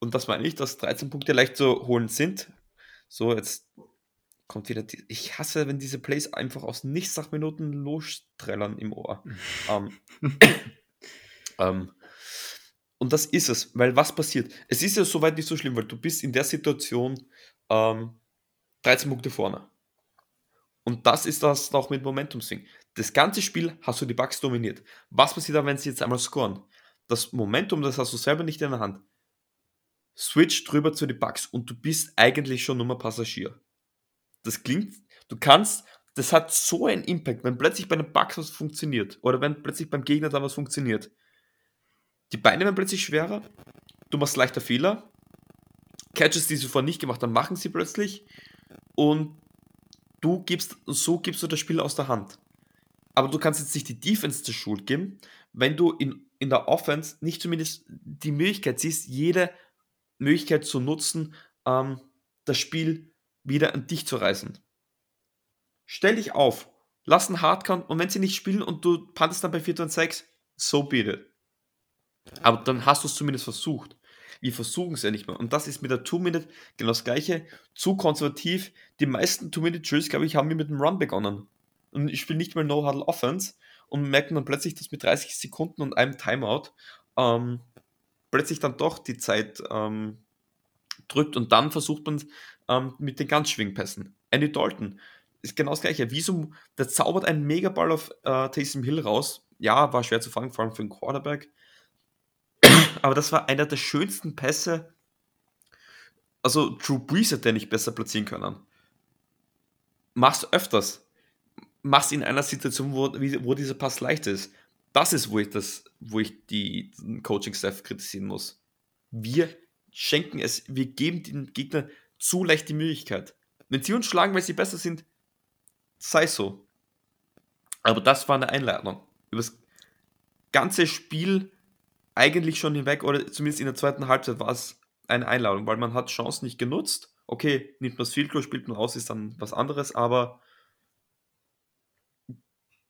Und das meine ich, dass 13 Punkte leicht zu holen sind. So, jetzt kommt wieder. Die, ich hasse, wenn diese Plays einfach aus nichts nach Minuten lostrellern im Ohr. (laughs) ähm, ähm, und das ist es, weil was passiert? Es ist ja soweit nicht so schlimm, weil du bist in der Situation ähm, 13 Punkte vorne. Und das ist das auch mit Momentum Swing. Das ganze Spiel hast du die Bugs dominiert. Was passiert aber, wenn sie jetzt einmal scoren? Das Momentum, das hast du selber nicht in der Hand. Switch drüber zu den Bugs und du bist eigentlich schon nur Passagier. Das klingt, du kannst, das hat so einen Impact, wenn plötzlich bei den Bugs was funktioniert oder wenn plötzlich beim Gegner da was funktioniert. Die Beine werden plötzlich schwerer, du machst leichter Fehler, Catches, die sie vorher nicht gemacht haben, machen sie plötzlich und du gibst, so gibst du das Spiel aus der Hand. Aber du kannst jetzt nicht die Defense zur Schuld geben, wenn du in, in der Offense nicht zumindest die Möglichkeit siehst, jede Möglichkeit zu nutzen, ähm, das Spiel wieder an dich zu reißen. Stell dich auf, lass einen Hardcount und wenn sie nicht spielen und du pantest dann bei 4 und 6, so bitte. Aber dann hast du es zumindest versucht. Wir versuchen es ja nicht mehr. Und das ist mit der Two-Minute genau das gleiche. Zu konservativ. Die meisten Two-Minute-Drills, glaube ich, haben wir mit dem Run begonnen. Und ich spiele nicht mehr No-Huddle-Offense und merken dann plötzlich, dass mit 30 Sekunden und einem Timeout ähm, plötzlich dann doch die Zeit ähm, drückt und dann versucht man ähm, mit den ganz Schwingpässen. Andy Dalton ist genau das gleiche. Wieso, der zaubert einen Megaball auf äh, Taysom Hill raus. Ja, war schwer zu fangen, vor allem für einen Quarterback. (clears throat) Aber das war einer der schönsten Pässe. Also Drew Brees hätte nicht besser platzieren können. Mach's öfters. Mach's in einer Situation, wo, wo dieser Pass leicht ist. Das ist, wo ich das, wo ich die Coaching-Staff kritisieren muss. Wir schenken es, wir geben den Gegner zu leicht die Möglichkeit. Wenn sie uns schlagen, weil sie besser sind, sei so. Aber das war eine Einladung. Über das ganze Spiel eigentlich schon hinweg, oder zumindest in der zweiten Halbzeit war es eine Einladung, weil man hat Chancen nicht genutzt. Okay, nimmt man das Field Goal, spielt man raus, ist dann was anderes, aber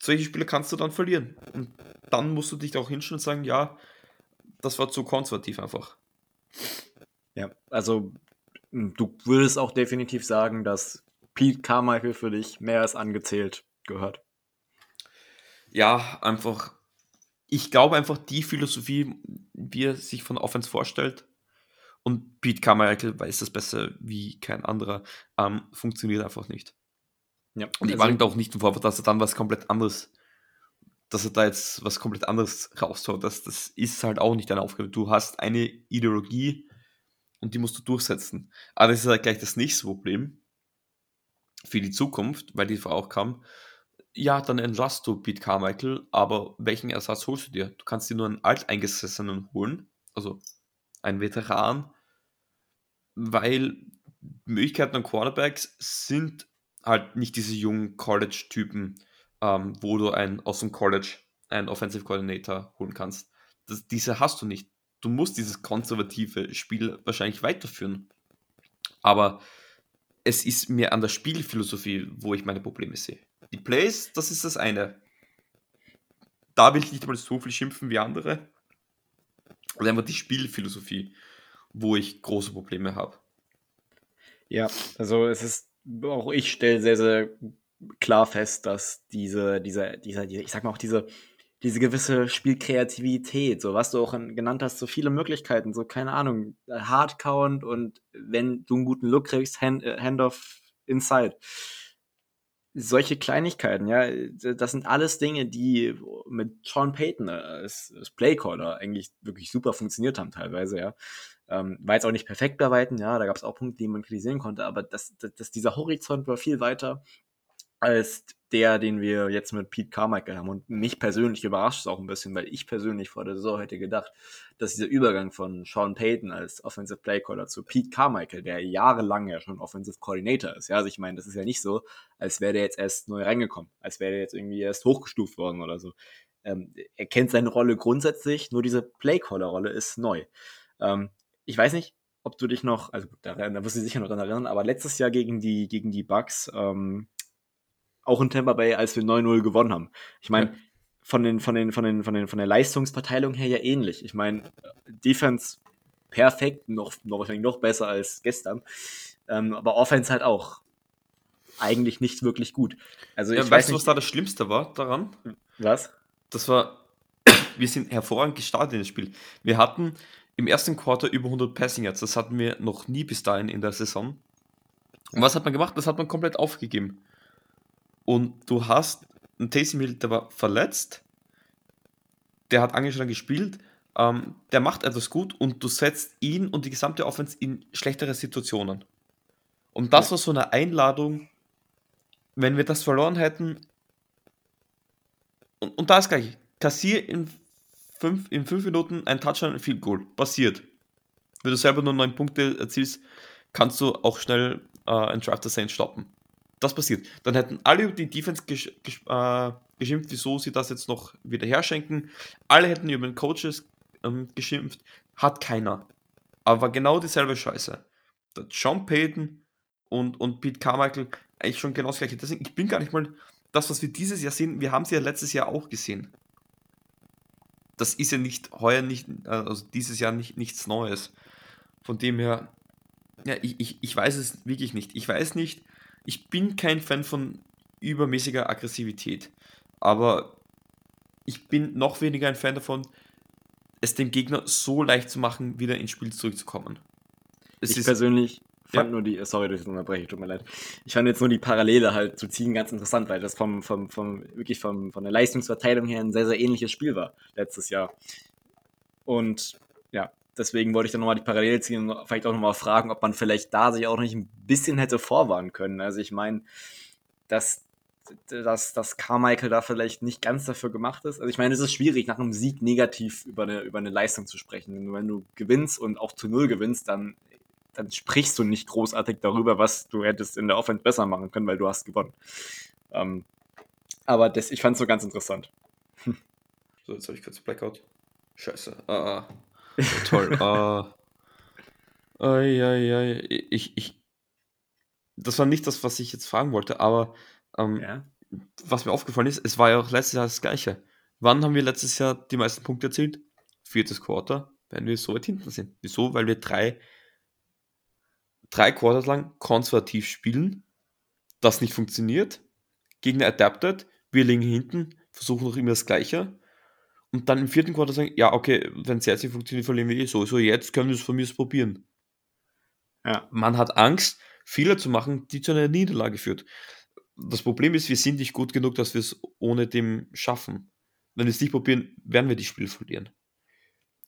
solche Spiele kannst du dann verlieren. Und dann musst du dich auch hinstellen und sagen, ja, das war zu konservativ einfach. Ja, also du würdest auch definitiv sagen, dass Pete Carmichael für dich mehr als angezählt gehört. Ja, einfach. Ich glaube einfach, die Philosophie, wie er sich von Offense vorstellt, und Pete Carmichael weiß das besser wie kein anderer, ähm, funktioniert einfach nicht. Ja, und ich also, auch nicht im Vorwurf, dass er dann was komplett anderes, dass er da jetzt was komplett anderes raushaut. Das, das ist halt auch nicht deine Aufgabe. Du hast eine Ideologie und die musst du durchsetzen. Aber das ist halt gleich das nächste Problem für die Zukunft, weil die Frage auch kam, ja, dann entlass du Pete Carmichael, aber welchen Ersatz holst du dir? Du kannst dir nur einen Alteingesessenen holen, also einen Veteran, weil Möglichkeiten an Quarterbacks sind halt nicht diese jungen College-Typen, ähm, wo du einen aus dem College einen Offensive Coordinator holen kannst. Das, diese hast du nicht. Du musst dieses konservative Spiel wahrscheinlich weiterführen. Aber es ist mir an der Spielphilosophie, wo ich meine Probleme sehe. Die Plays, das ist das eine. Da will ich nicht mal so viel schimpfen wie andere. Und einfach die Spielphilosophie, wo ich große Probleme habe. Ja, also es ist, auch ich stelle sehr, sehr klar fest, dass diese, diese, dieser, ich sag mal auch diese diese gewisse Spielkreativität, so was du auch genannt hast, so viele Möglichkeiten, so keine Ahnung, Hardcount und wenn du einen guten Look kriegst, Hand, äh, Handoff inside. Solche Kleinigkeiten, ja, das sind alles Dinge, die mit Sean Payton äh, als, als Playcaller eigentlich wirklich super funktioniert haben teilweise, ja. Ähm, war jetzt auch nicht perfekt bei Weitem, ja, da gab es auch Punkte, die man kritisieren konnte, aber das, das, das, dieser Horizont war viel weiter als der, den wir jetzt mit Pete Carmichael haben. Und mich persönlich überrascht es auch ein bisschen, weil ich persönlich vor der Saison hätte gedacht, dass dieser Übergang von Sean Payton als Offensive Playcaller zu Pete Carmichael, der jahrelang ja schon Offensive Coordinator ist. Ja, also ich meine, das ist ja nicht so, als wäre der jetzt erst neu reingekommen, als wäre der jetzt irgendwie erst hochgestuft worden oder so. Ähm, er kennt seine Rolle grundsätzlich, nur diese Playcaller-Rolle ist neu. Ähm, ich weiß nicht, ob du dich noch, also da, da wirst du dich sicher noch daran erinnern, aber letztes Jahr gegen die, gegen die Bucks, ähm, auch in Tampa Bay, als wir 9-0 gewonnen haben. Ich meine, ja. von, den, von, den, von, den, von, den, von der Leistungsverteilung her ja ähnlich. Ich meine, Defense perfekt, noch, noch wahrscheinlich noch besser als gestern. Ähm, aber Offense halt auch eigentlich nicht wirklich gut. Also ja, weißt du, was da das Schlimmste war daran? Was? Das war, (clears throat) wir sind hervorragend gestartet in das Spiel. Wir hatten im ersten Quarter über 100 Passing Yards. Das hatten wir noch nie bis dahin in der Saison. Und was hat man gemacht? Das hat man komplett aufgegeben und du hast einen Taysom Hill, der war verletzt, der hat angeschlagen gespielt, ähm, der macht etwas gut und du setzt ihn und die gesamte Offense in schlechtere Situationen. Und das war so eine Einladung, wenn wir das verloren hätten, und, und da ist gleich, kassier in fünf, in fünf Minuten ein Touchdown, ein Field Goal. Passiert. Wenn du selber nur neun Punkte erzielst, kannst du auch schnell äh, ein Drive der Saints stoppen das passiert. Dann hätten alle über die Defense gesch gesch äh, geschimpft, wieso sie das jetzt noch wieder herschenken. Alle hätten über den Coaches ähm, geschimpft. Hat keiner. Aber genau dieselbe Scheiße. Der John Payton und, und Pete Carmichael eigentlich schon genau das gleiche. Deswegen, ich bin gar nicht mal das, was wir dieses Jahr sehen. Wir haben sie ja letztes Jahr auch gesehen. Das ist ja nicht heuer nicht, also dieses Jahr nicht, nichts Neues. Von dem her, ja, ich, ich, ich weiß es wirklich nicht. Ich weiß nicht, ich bin kein Fan von übermäßiger Aggressivität, aber ich bin noch weniger ein Fan davon, es dem Gegner so leicht zu machen, wieder ins Spiel zurückzukommen. ich persönlich fand ja. nur die, sorry, dass ich unterbreche, tut mir leid. Ich fand jetzt nur die Parallele halt zu ziehen ganz interessant, weil das vom, vom, vom, wirklich vom, von der Leistungsverteilung her ein sehr, sehr ähnliches Spiel war letztes Jahr. Und ja, deswegen wollte ich dann nochmal die Parallele ziehen und vielleicht auch nochmal fragen, ob man vielleicht da sich auch nicht ein bisschen hätte vorwarnen können. Also ich meine, dass, dass, dass Carmichael da vielleicht nicht ganz dafür gemacht ist. Also ich meine, es ist schwierig, nach einem Sieg negativ über eine, über eine Leistung zu sprechen. Wenn du, wenn du gewinnst und auch zu Null gewinnst, dann dann sprichst du nicht großartig darüber, was du hättest in der Offense besser machen können, weil du hast gewonnen. Ähm, aber das, ich fand es so ganz interessant. (laughs) So, jetzt habe ich kurz Blackout. Scheiße. Ah, ah. toll. (laughs) ah. Ai, ai, ai. Ich, ich, das war nicht das, was ich jetzt fragen wollte, aber ähm, ja. was mir aufgefallen ist, es war ja auch letztes Jahr das Gleiche. Wann haben wir letztes Jahr die meisten Punkte erzielt? Viertes Quarter, wenn wir so weit hinten sind. Wieso? Weil wir drei drei Quarters lang konservativ spielen, das nicht funktioniert, Gegner adapted, wir liegen hinten, versuchen noch immer das Gleiche und dann im vierten Quarter sagen, ja, okay, wenn es jetzt nicht funktioniert, verlieren wir eh sowieso, jetzt können wir es von mir probieren. Ja. Man hat Angst, Fehler zu machen, die zu einer Niederlage führt. Das Problem ist, wir sind nicht gut genug, dass wir es ohne dem schaffen. Wenn wir es nicht probieren, werden wir die Spiele verlieren.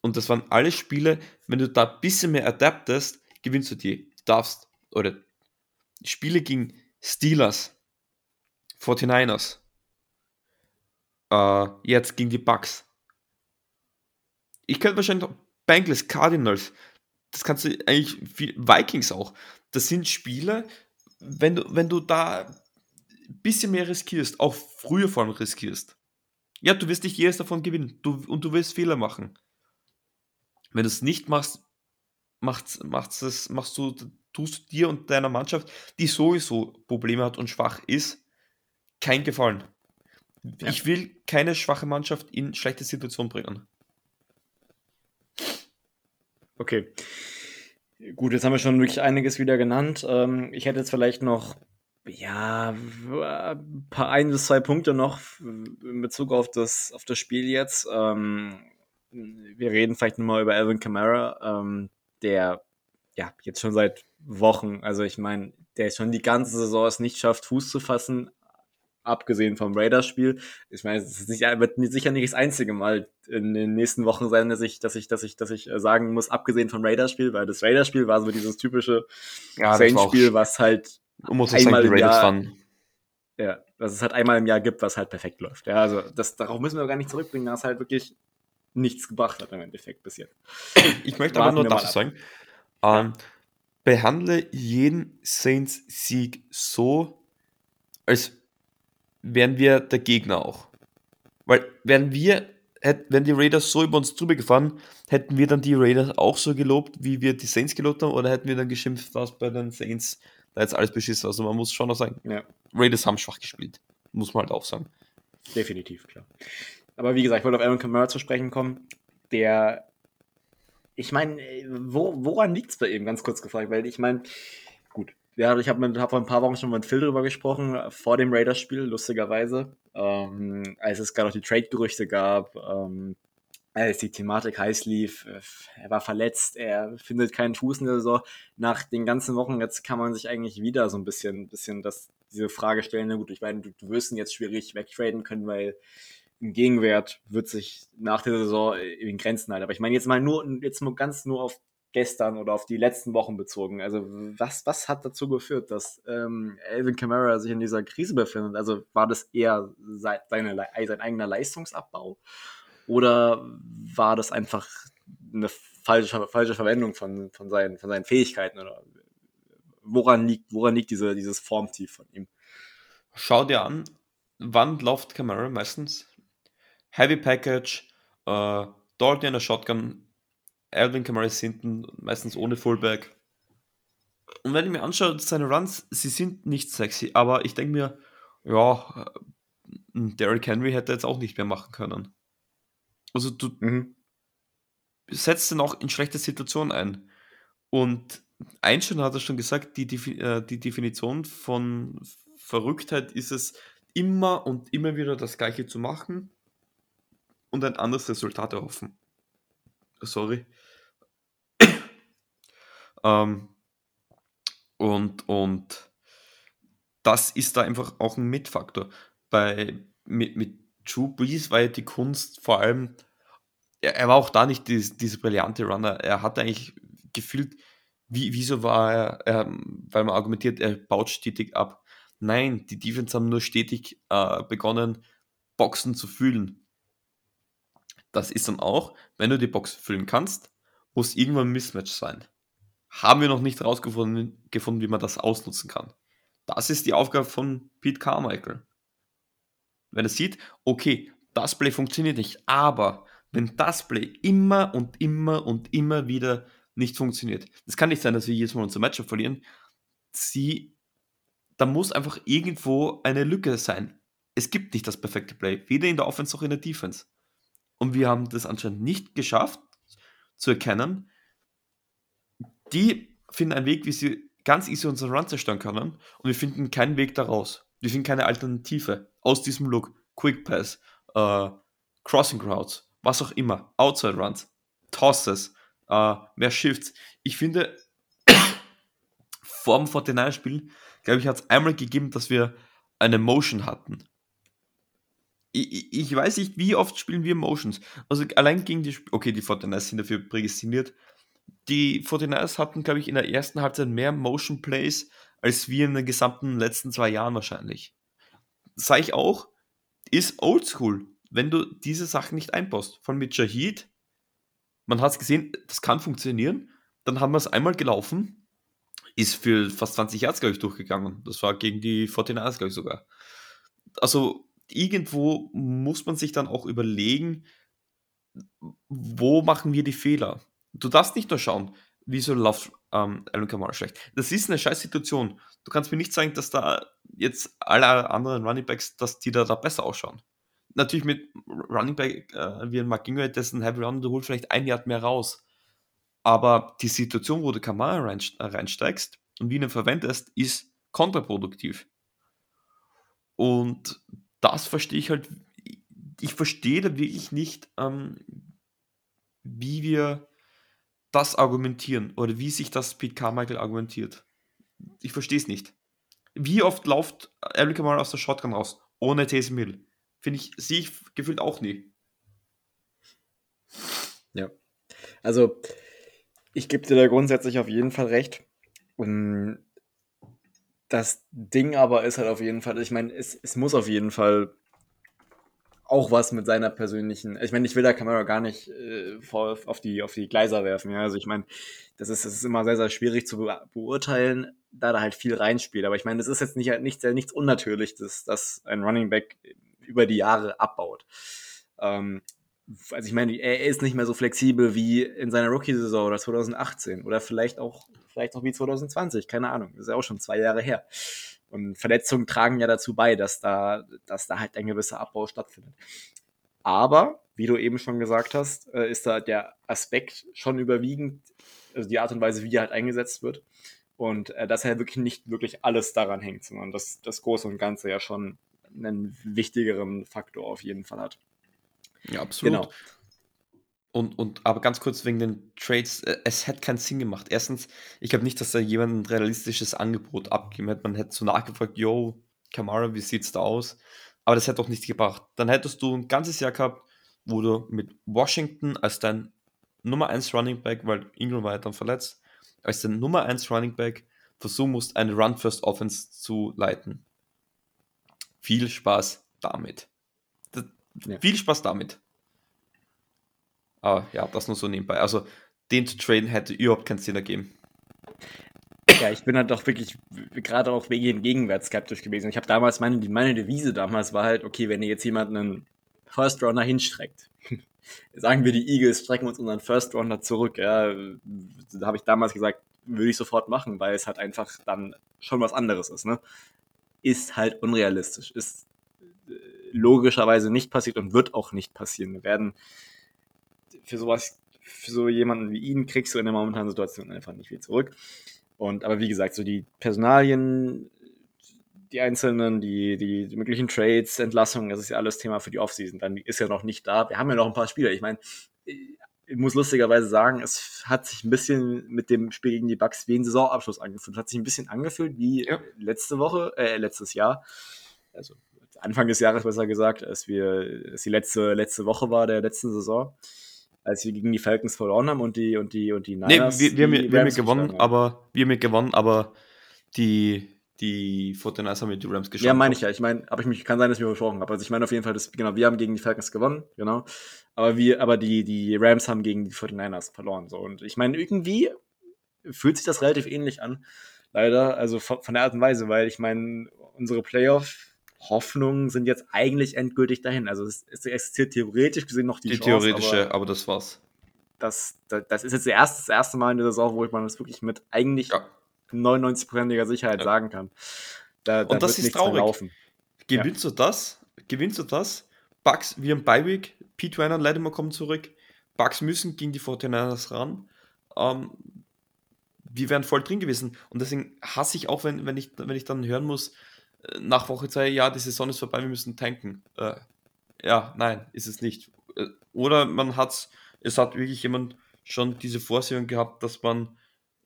Und das waren alle Spiele, wenn du da ein bisschen mehr adaptest, gewinnst du die darfst, oder Spiele gegen Steelers, 49ers, äh, jetzt gegen die Bucks. Ich könnte wahrscheinlich noch Bengals, Cardinals, das kannst du eigentlich, viel, Vikings auch. Das sind Spiele, wenn du, wenn du da ein bisschen mehr riskierst, auch früher vor allem riskierst. Ja, du wirst nicht jedes davon gewinnen du, und du wirst Fehler machen. Wenn du es nicht machst, macht's, macht's es, machst du, tust du dir und deiner Mannschaft, die sowieso Probleme hat und schwach ist, kein Gefallen. Ja. Ich will keine schwache Mannschaft in schlechte Situationen bringen. Okay. Gut, jetzt haben wir schon wirklich einiges wieder genannt. Ähm, ich hätte jetzt vielleicht noch, ja, ein paar ein bis zwei Punkte noch in Bezug auf das, auf das Spiel jetzt. Ähm, wir reden vielleicht nochmal über Alvin Kamara. Der ja jetzt schon seit Wochen, also ich meine, der schon die ganze Saison es nicht schafft, Fuß zu fassen, abgesehen vom Raiders-Spiel. Ich meine, es wird sicher nicht das einzige Mal in den nächsten Wochen sein, dass ich, dass ich, dass ich, dass ich äh, sagen muss, abgesehen vom Raiders-Spiel, weil das Raiders-Spiel war so dieses typische ja, Saints-Spiel, was halt muss einmal im Jahr, waren. ja, was es halt einmal im Jahr gibt, was halt perfekt läuft. Ja, also das, darauf müssen wir gar nicht zurückbringen, da es halt wirklich nichts gebracht hat im Endeffekt bis jetzt. (coughs) Ich möchte aber nur dazu sagen, ähm, behandle jeden Saints-Sieg so, als wären wir der Gegner auch. Weil wären wir, wenn die Raiders so über uns drüber gefahren, hätten wir dann die Raiders auch so gelobt, wie wir die Saints gelobt haben, oder hätten wir dann geschimpft, was bei den Saints da jetzt alles beschissen Also man muss schon noch sagen, ja. Raiders haben schwach gespielt. Muss man halt auch sagen. Definitiv, klar. Aber wie gesagt, ich wollte auf Aaron Kamara zu sprechen kommen, der, ich meine, wo, woran liegt es bei ihm, ganz kurz gefragt, weil ich meine, gut, ja, ich habe hab vor ein paar Wochen schon mit Phil drüber gesprochen, vor dem Raiders-Spiel, lustigerweise, ähm, als es gerade auch die Trade-Gerüchte gab, ähm, als die Thematik heiß lief, er war verletzt, er findet keinen Fuß in der Saison. Nach den ganzen Wochen jetzt kann man sich eigentlich wieder so ein bisschen, bisschen das, diese Frage stellen, na gut, ich meine, du, du wirst ihn jetzt schwierig wegtraden können, weil Gegenwert wird sich nach der Saison in Grenzen halten. Aber ich meine jetzt mal nur, jetzt nur ganz nur auf gestern oder auf die letzten Wochen bezogen. Also was, was hat dazu geführt, dass ähm, Kamara sich in dieser Krise befindet? Also war das eher seine, sein eigener Leistungsabbau oder war das einfach eine falsche, falsche Verwendung von, von, seinen, von seinen Fähigkeiten? Oder woran liegt, woran liegt diese, dieses Formtief von ihm? Schau dir an, wann läuft Kamara meistens? Heavy Package, äh, Dalton in der Shotgun, Alvin Kamara ist hinten, meistens ohne Fullback. Und wenn ich mir anschaue, seine Runs, sie sind nicht sexy, aber ich denke mir, ja, Derrick Henry hätte jetzt auch nicht mehr machen können. Also du mhm. setzt ihn auch in schlechte Situationen ein. Und Einstein hat er schon gesagt, die, die, äh, die Definition von Verrücktheit ist es, immer und immer wieder das Gleiche zu machen und ein anderes Resultat erhoffen. Sorry. (coughs) Ähm, und, und das ist da einfach auch ein Mitfaktor. Bei, mit, mit Drew Brees war ja die Kunst vor allem, er, er war auch da nicht diese, diese brillante Runner. Er hat eigentlich gefühlt, wie, wieso war er, er, weil man argumentiert, er baut stetig ab. Nein, die Defense haben nur stetig äh, begonnen, Boxen zu füllen. Das ist dann auch, wenn du die Box füllen kannst, muss irgendwann ein Mismatch sein. Haben wir noch nicht herausgefunden, gefunden, wie man das ausnutzen kann. Das ist die Aufgabe von Pete Carmichael. Wenn er sieht, okay, das Play funktioniert nicht, aber wenn das Play immer und immer und immer wieder nicht funktioniert, das kann nicht sein, dass wir jedes Mal unser Matchup verlieren. Sie, da muss einfach irgendwo eine Lücke sein. Es gibt nicht das perfekte Play, weder in der Offense noch in der Defense. Und wir haben das anscheinend nicht geschafft zu erkennen. Die finden einen Weg, wie sie ganz easy unseren Run zerstören können und wir finden keinen Weg daraus. Wir finden keine Alternative aus diesem Look. Quick Pass, äh, Crossing Routes, was auch immer, Outside Runs, Tosses, äh, mehr Shifts. Ich finde, (coughs) vor dem 49 glaube ich, hat es einmal gegeben, dass wir eine Motion hatten. Ich, ich, weiß nicht, wie oft spielen wir Motions. Also allein gegen die, okay, die 49 sind dafür prädestiniert, die 49ers hatten, glaube ich, in der ersten Halbzeit mehr Motion Plays als wir in den gesamten letzten zwei Jahren wahrscheinlich. Sage ich auch, ist oldschool, wenn du diese Sachen nicht einbaust. Von mit Shahid, man hat es gesehen, das kann funktionieren. Dann haben wir es einmal gelaufen, ist für fast 20 Yards, glaube ich, durchgegangen. Das war gegen die 49ers, glaube ich, sogar. Also irgendwo muss man sich dann auch überlegen, wo machen wir die Fehler? Du darfst nicht nur schauen, wieso läuft ähm, Alan Kamara schlecht. Das ist eine scheiß Situation. Du kannst mir nicht sagen, dass da jetzt alle anderen Running Backs, dass die da, da besser ausschauen. Natürlich mit Running Back äh, wie ein Mark Ingram, dessen Heavy Run, du holst vielleicht ein Jahr mehr raus. Aber die Situation, wo du Kamara reinsteigst und wie ihn verwendest, ist kontraproduktiv. Und das verstehe ich halt, ich verstehe da wirklich nicht, ähm, wie wir das argumentieren oder wie sich das Pete Carmichael argumentiert. Ich verstehe es nicht. Wie oft läuft Eric mal aus der Shotgun raus, ohne Taysom Hill? Finde ich, sehe ich gefühlt auch nie. Ja. Also, ich gebe dir da grundsätzlich auf jeden Fall recht. Und das Ding aber ist halt auf jeden Fall, ich meine, es, es muss auf jeden Fall auch was mit seiner persönlichen. Ich meine, ich will da Kamera gar nicht äh, auf die auf die Gleiser werfen. Ja, also ich meine, das ist das ist immer sehr sehr schwierig zu beurteilen, da da halt viel reinspielt. Aber ich meine, das ist jetzt nicht nichts nichts Unnatürliches, dass ein Running Back über die Jahre abbaut. Ähm, also ich meine, er ist nicht mehr so flexibel wie in seiner Rookie-Saison oder 2018 oder vielleicht auch vielleicht auch wie 2020, keine Ahnung. Das ist ja auch schon zwei Jahre her. Und Verletzungen tragen ja dazu bei, dass da, dass da halt ein gewisser Abbau stattfindet. Aber, wie du eben schon gesagt hast, äh, ist da der Aspekt schon überwiegend, also die Art und Weise, wie er halt eingesetzt wird. Und äh, dass er wirklich nicht wirklich alles daran hängt, sondern dass das Große und Ganze ja schon einen wichtigeren Faktor auf jeden Fall hat. Ja, absolut. Genau. Und, und aber ganz kurz wegen den Trades, äh, es hätte keinen Sinn gemacht. Erstens, ich glaube nicht, dass da jemand ein realistisches Angebot abgegeben hätte. Man hätte so nachgefragt, yo, Kamara, wie sieht's da aus? Aber das hätte auch nichts gebracht. Dann hättest du ein ganzes Jahr gehabt, wo du mit Washington als dein Nummer 1 Running Back, weil Ingram war ja dann verletzt, als dein Nummer 1 Running Back versuchen musst, eine Run-First Offense zu leiten. Viel Spaß damit. Ja. Viel Spaß damit. Aber ja, das nur so nebenbei. Also den zu traden hätte überhaupt keinen Sinn ergeben. Ja, ich bin halt doch wirklich gerade auch wegen dem Gegenwert skeptisch gewesen. Ich habe damals, meine, meine Devise damals war halt, okay, wenn ihr jetzt jemanden einen First Runner hinstreckt, (laughs) sagen wir die Eagles strecken uns unseren First Runner zurück, ja, da habe ich damals gesagt, würde ich sofort machen, weil es halt einfach dann schon was anderes ist, ne? Ist halt unrealistisch, ist logischerweise nicht passiert und wird auch nicht passieren. Wir werden für sowas, für so jemanden wie ihn kriegst du in der momentanen Situation einfach nicht viel zurück. Und aber wie gesagt, so die Personalien, die einzelnen, die, die, möglichen Trades, Entlassungen, das ist ja alles Thema für die Offseason. Dann ist ja noch nicht da. Wir haben ja noch ein paar Spieler. Ich meine, ich muss lustigerweise sagen, es hat sich ein bisschen mit dem Spiel gegen die Bucks wie ein Saisonabschluss angefühlt. Es hat sich ein bisschen angefühlt wie ja. letzte Woche, äh, letztes Jahr. Also Anfang des Jahres besser gesagt, als wir, als die letzte, letzte Woche war der letzten Saison, als wir gegen die Falcons verloren haben und die und die und die Niners. Nee, wir, wir, die, wir, wir haben gewonnen, aber wir haben gewonnen, aber die die 49ers haben mit die Rams geschafft. Ja, meine ich ja. Ich meine, aber ich mich kann sein, dass ich mir übersprochen habe. Also ich meine auf jeden Fall, dass, genau, wir haben gegen die Falcons gewonnen, genau. Aber wir, aber die, die Rams haben gegen die 49ers verloren. So. Und ich meine, irgendwie fühlt sich das relativ ähnlich an. Leider, also von, der Art und Weise, weil ich meine, unsere Playoff-Hoffnungen sind jetzt eigentlich endgültig dahin. Also es, es existiert theoretisch gesehen noch die, die Chance, theoretische, aber, aber, das war's. Das, das, das ist jetzt das erste, das erste Mal in der Saison, wo ich man das wirklich mit eigentlich ja 99%iger Sicherheit ja. sagen kann. Da, da und das ist traurig. Gewinnst ja. du das? Gewinnst du das? Bugs, wir haben Bi-Week, Pete Weiner und Latimer kommen zurück. Bugs müssen gegen die 49ers ran. Ähm, wir wären voll drin gewesen. Und deswegen hasse ich auch, wenn, wenn, ich, wenn ich dann hören muss, nach Woche 2, ja, die Saison ist vorbei, wir müssen tanken. Äh, ja, nein, ist es nicht. Äh, oder man hat es hat wirklich jemand schon diese Vorsehung gehabt, dass man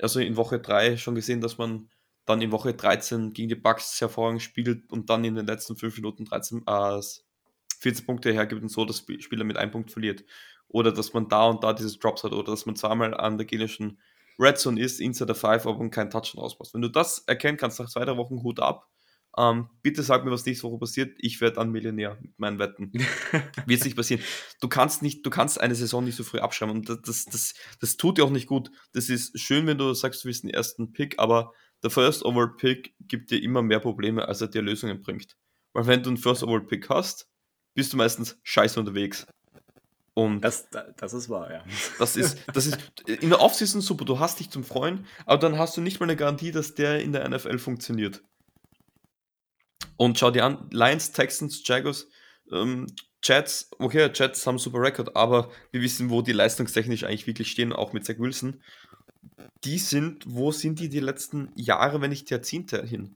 also in Woche 3 schon gesehen, dass man dann in Woche 13 gegen die Bucks hervorragend spielt und dann in den letzten 5 Minuten 13, äh, 14 Punkte hergibt und so das Spieler mit einem Punkt verliert. Oder dass man da und da dieses Drops hat oder dass man zweimal an der genischen Red Zone ist, inside der 5, aber keinen Touchdown auspasst. Wenn du das erkennen kannst nach zwei, drei Wochen, Hut ab. Ähm, bitte sag mir, was nächste Woche passiert. Ich werde dann Millionär mit meinen Wetten. (laughs) Wird nicht passieren. Du kannst nicht, du kannst eine Saison nicht so früh abschreiben und das, das, das, das tut dir auch nicht gut. Das ist schön, wenn du sagst, du willst den ersten Pick, aber der First Overall Pick gibt dir immer mehr Probleme, als er dir Lösungen bringt. Weil wenn du einen First Overall Pick hast, bist du meistens scheiße unterwegs. Und das, das ist wahr, ja. Das ist, das ist in der Offseason super, du hast dich zum Freuen, aber dann hast du nicht mal eine Garantie, dass der in der NFL funktioniert. Und schau dir an, Lions, Texans, Jaguars, ähm, Jets, okay, Jets haben super Rekord, aber wir wissen, wo die leistungstechnisch eigentlich wirklich stehen, auch mit Zach Wilson. Die sind, wo sind die die letzten Jahre, wenn nicht Jahrzehnte hin?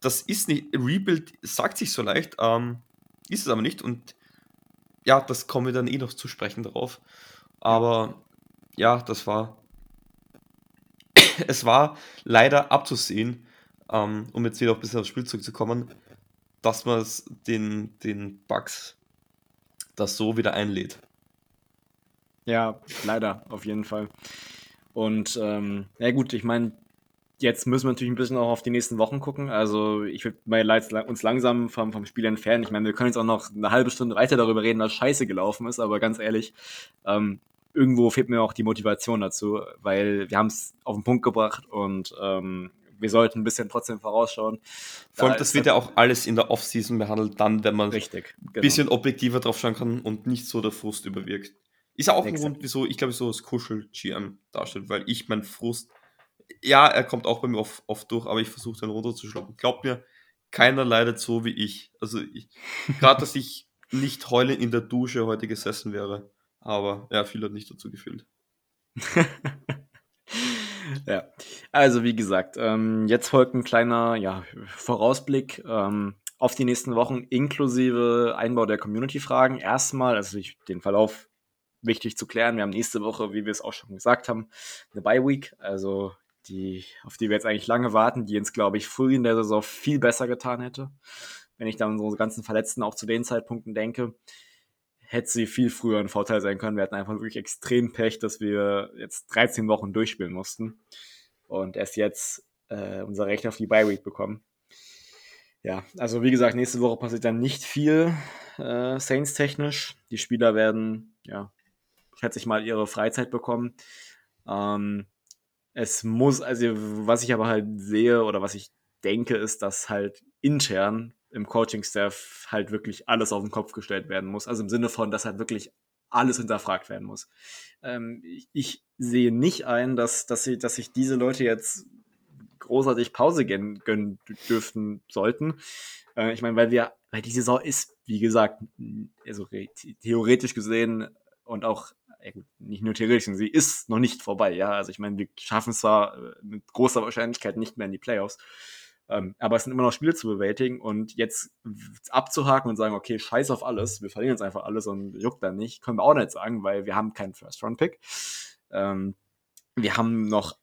Das ist nicht, Rebuild sagt sich so leicht, ähm, ist es aber nicht und ja, das kommen wir dann eh noch zu sprechen darauf. Aber ja, das war, (coughs) es war leider abzusehen, ähm, um jetzt wieder ein bisschen aufs Spiel zurückzukommen, dass man den, den Bugs das so wieder einlädt. Ja, leider, auf jeden Fall. Und ähm, ja gut, ich meine, jetzt müssen wir natürlich ein bisschen auch auf die nächsten Wochen gucken. Also ich würde uns langsam vom, vom Spiel entfernen. Ich meine, wir können jetzt auch noch eine halbe Stunde weiter darüber reden, was scheiße gelaufen ist, aber ganz ehrlich, ähm, irgendwo fehlt mir auch die Motivation dazu, weil wir haben es auf den Punkt gebracht und ähm, wir sollten ein bisschen trotzdem vorausschauen. Vor allem, das wird ja auch alles in der Offseason behandelt, dann, wenn man richtig, ein genau. bisschen objektiver drauf schauen kann und nicht so der Frust überwirkt. Ist ja auch Exakt. ein Grund, wieso ich glaube, so das Kuschel-GM darstellt, weil ich mein Frust, ja, er kommt auch bei mir oft, oft durch, aber ich versuche dann runterzuschlucken. Glaubt mir, keiner leidet so wie ich. Also, gerade, dass ich nicht heulend in der Dusche heute gesessen wäre. Aber ja, viel hat nicht dazu gefühlt. (laughs) (laughs) ja, also wie gesagt, ähm, jetzt folgt ein kleiner ja, Vorausblick ähm, auf die nächsten Wochen inklusive Einbau der Community-Fragen. Erstmal, also ich, den Verlauf wichtig zu klären. Wir haben nächste Woche, wie wir es auch schon gesagt haben, eine Bye-Week, also die, auf die wir jetzt eigentlich lange warten, die uns, glaube ich, früh in der Saison viel besser getan hätte. Wenn ich dann unsere ganzen Verletzten auch zu den Zeitpunkten denke hätte sie viel früher ein Vorteil sein können. Wir hatten einfach wirklich extrem Pech, dass wir jetzt 13 Wochen durchspielen mussten und erst jetzt äh, unser Recht auf die Bye Week bekommen. Ja, also wie gesagt, nächste Woche passiert dann nicht viel äh, Saints technisch. Die Spieler werden, ja, schätze ich mal, ihre Freizeit bekommen. Ähm, es muss, also was ich aber halt sehe oder was ich denke, ist, dass halt intern im Coaching-Staff halt wirklich alles auf den Kopf gestellt werden muss. Also im Sinne von, dass halt wirklich alles hinterfragt werden muss. Ähm, ich, ich, sehe nicht ein, dass, dass, sie, dass sich diese Leute jetzt großartig Pause gönnen, gönnen dürften sollten. Äh, ich meine, weil wir, weil die Saison ist, wie gesagt, also theoretisch gesehen und auch nicht nur theoretisch, sie ist noch nicht vorbei, ja. Also ich meine, wir schaffen es zwar äh, mit großer Wahrscheinlichkeit nicht mehr in die Playoffs. Ähm, aber es sind immer noch Spiele zu bewältigen und jetzt abzuhaken und sagen, okay, scheiß auf alles, wir verlieren jetzt einfach alles und juckt dann nicht, können wir auch nicht sagen, weil wir haben keinen First-Round-Pick. Ähm, wir haben noch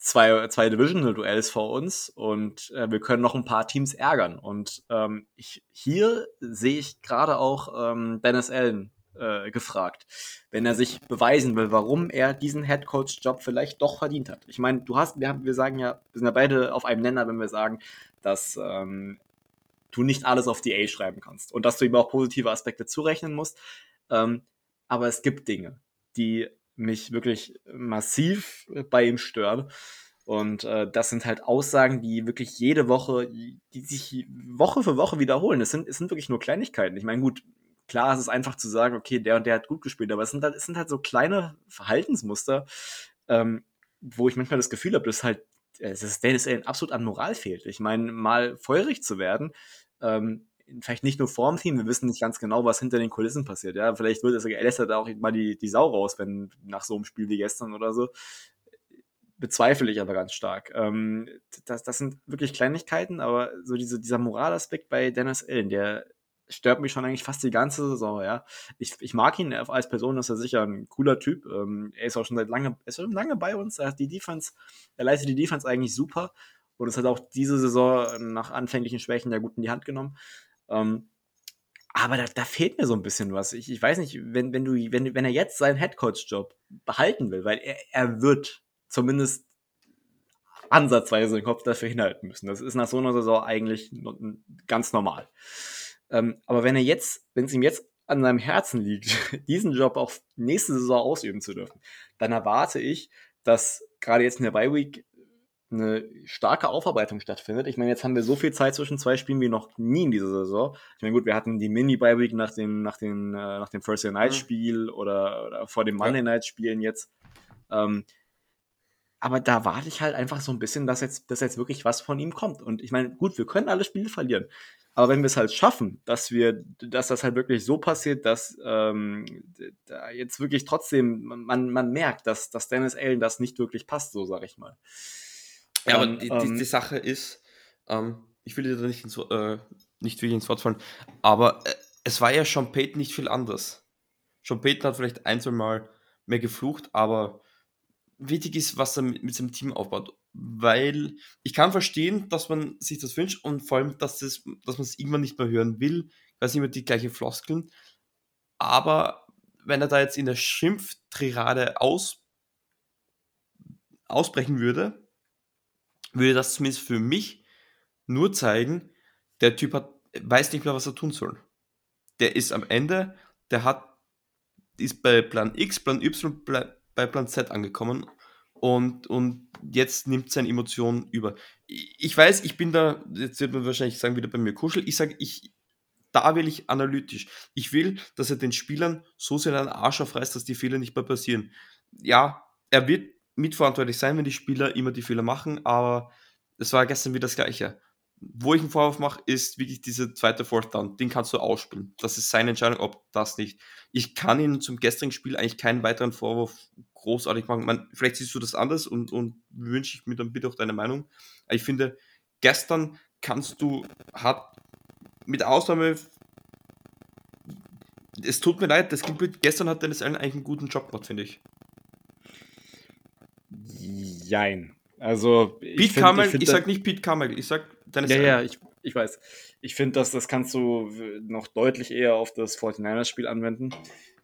zwei, zwei Divisional-Duells vor uns und äh, wir können noch ein paar Teams ärgern. Und ähm, ich, hier sehe ich gerade auch ähm, Dennis Allen äh, gefragt, wenn er sich beweisen will, warum er diesen Headcoach-Job vielleicht doch verdient hat. Ich meine, du hast, wir, haben, wir sagen ja, wir sind ja beide auf einem Nenner, wenn wir sagen, dass ähm, du nicht alles auf die A schreiben kannst und dass du ihm auch positive Aspekte zurechnen musst. Ähm, aber es gibt Dinge, die mich wirklich massiv bei ihm stören. Und äh, das sind halt Aussagen, die wirklich jede Woche, die sich Woche für Woche wiederholen. Es sind, es sind wirklich nur Kleinigkeiten. Ich meine, gut, klar, es ist einfach zu sagen, okay, der und der hat gut gespielt, aber es sind halt, es sind halt so kleine Verhaltensmuster, ähm, wo ich manchmal das Gefühl habe, dass halt, dass Dennis Allen absolut an Moral fehlt. Ich meine, mal feurig zu werden, ähm, vielleicht nicht nur vorm Team, wir wissen nicht ganz genau, was hinter den Kulissen passiert. Ja, vielleicht wird es lässt er da auch mal die, die Sau raus, wenn nach so einem Spiel wie gestern oder so. Bezweifle ich aber ganz stark. Ähm, das, das sind wirklich Kleinigkeiten, aber so diese, dieser Moralaspekt bei Dennis Allen, der stört mich schon eigentlich fast die ganze Saison, ja. Ich, ich mag ihn als Person, ist er sicher ein cooler Typ. Ähm, er ist auch schon seit lange, ist schon lange bei uns. Er hat die Defense, er leistet die Defense eigentlich super und es hat auch diese Saison nach anfänglichen Schwächen ja gut in die Hand genommen. Ähm, aber da, da, fehlt mir so ein bisschen was. Ich, ich weiß nicht, wenn, wenn, du, wenn, wenn er jetzt seinen Headcoach-Job behalten will, weil er, er wird zumindest ansatzweise den Kopf dafür hinhalten müssen. Das ist nach so einer Saison eigentlich ganz normal. Ähm, aber wenn er jetzt, wenn es ihm jetzt an seinem Herzen liegt, (laughs) diesen Job auch nächste Saison ausüben zu dürfen, dann erwarte ich, dass gerade jetzt in der Bye Week eine starke Aufarbeitung stattfindet. Ich meine, jetzt haben wir so viel Zeit zwischen zwei Spielen wie noch nie in dieser Saison. Ich meine, gut, wir hatten die Mini-Bye Week nach dem, nach dem, äh, nach dem Thursday Night Spiel mhm. oder, oder, vor dem Monday Night Spielen jetzt. Ähm, aber da warte ich halt einfach so ein bisschen, dass jetzt, dass jetzt wirklich was von ihm kommt. Und ich meine, gut, wir können alle Spiele verlieren. Aber wenn wir es halt schaffen, dass wir, dass das halt wirklich so passiert, dass ähm, da jetzt wirklich trotzdem man, man merkt, dass, dass Dennis Allen das nicht wirklich passt, so sag ich mal. Ja, aber die, ähm, die, die, Sache ist, ähm, ich will dir da nicht, ins, äh, nicht wirklich ins Wort fallen, aber äh, es war ja Sean Payton nicht viel anders. Sean Payton hat vielleicht ein, zwei Mal mehr geflucht, aber wichtig ist, was er mit, mit seinem Team aufbaut weil ich kann verstehen, dass man sich das wünscht und vor allem, dass, das, dass man es irgendwann nicht mehr hören will, es immer die gleichen Floskeln. Aber wenn er da jetzt in der Schimpftirade aus, ausbrechen würde, würde das zumindest für mich nur zeigen, der Typ hat, weiß nicht mehr, was er tun soll. Der ist am Ende, der hat, ist bei Plan X, Plan Y, bei Plan Z angekommen und, und jetzt nimmt seine Emotion über. Ich weiß, ich bin da, jetzt wird man wahrscheinlich sagen, wieder bei mir kuschel. Ich sage, ich, da will ich analytisch. Ich will, dass er den Spielern so sehr einen Arsch aufreißt, dass die Fehler nicht mehr passieren. Ja, er wird mitverantwortlich sein, wenn die Spieler immer die Fehler machen, aber es war gestern wieder das Gleiche. Wo ich einen Vorwurf mache, ist wirklich diese zweite Fourth Down. Den kannst du ausspielen. Das ist seine Entscheidung, ob das nicht. Ich kann ihn zum gestrigen Spiel eigentlich keinen weiteren Vorwurf großartig machen. Man, vielleicht siehst du das anders und, und wünsche ich mir dann bitte auch deine Meinung. Ich finde, gestern kannst du, hat mit Ausnahme, es tut mir leid, das klingt gestern hat Dennis Allen eigentlich einen guten Job gemacht, finde ich. Jein. Also, Pete ich, find, ich, ich sag nicht Pete Carmel, ich sag Dennis Ja, Allen. ja, ich, ich weiß. Ich finde, dass das kannst du noch deutlich eher auf das 49ers-Spiel anwenden.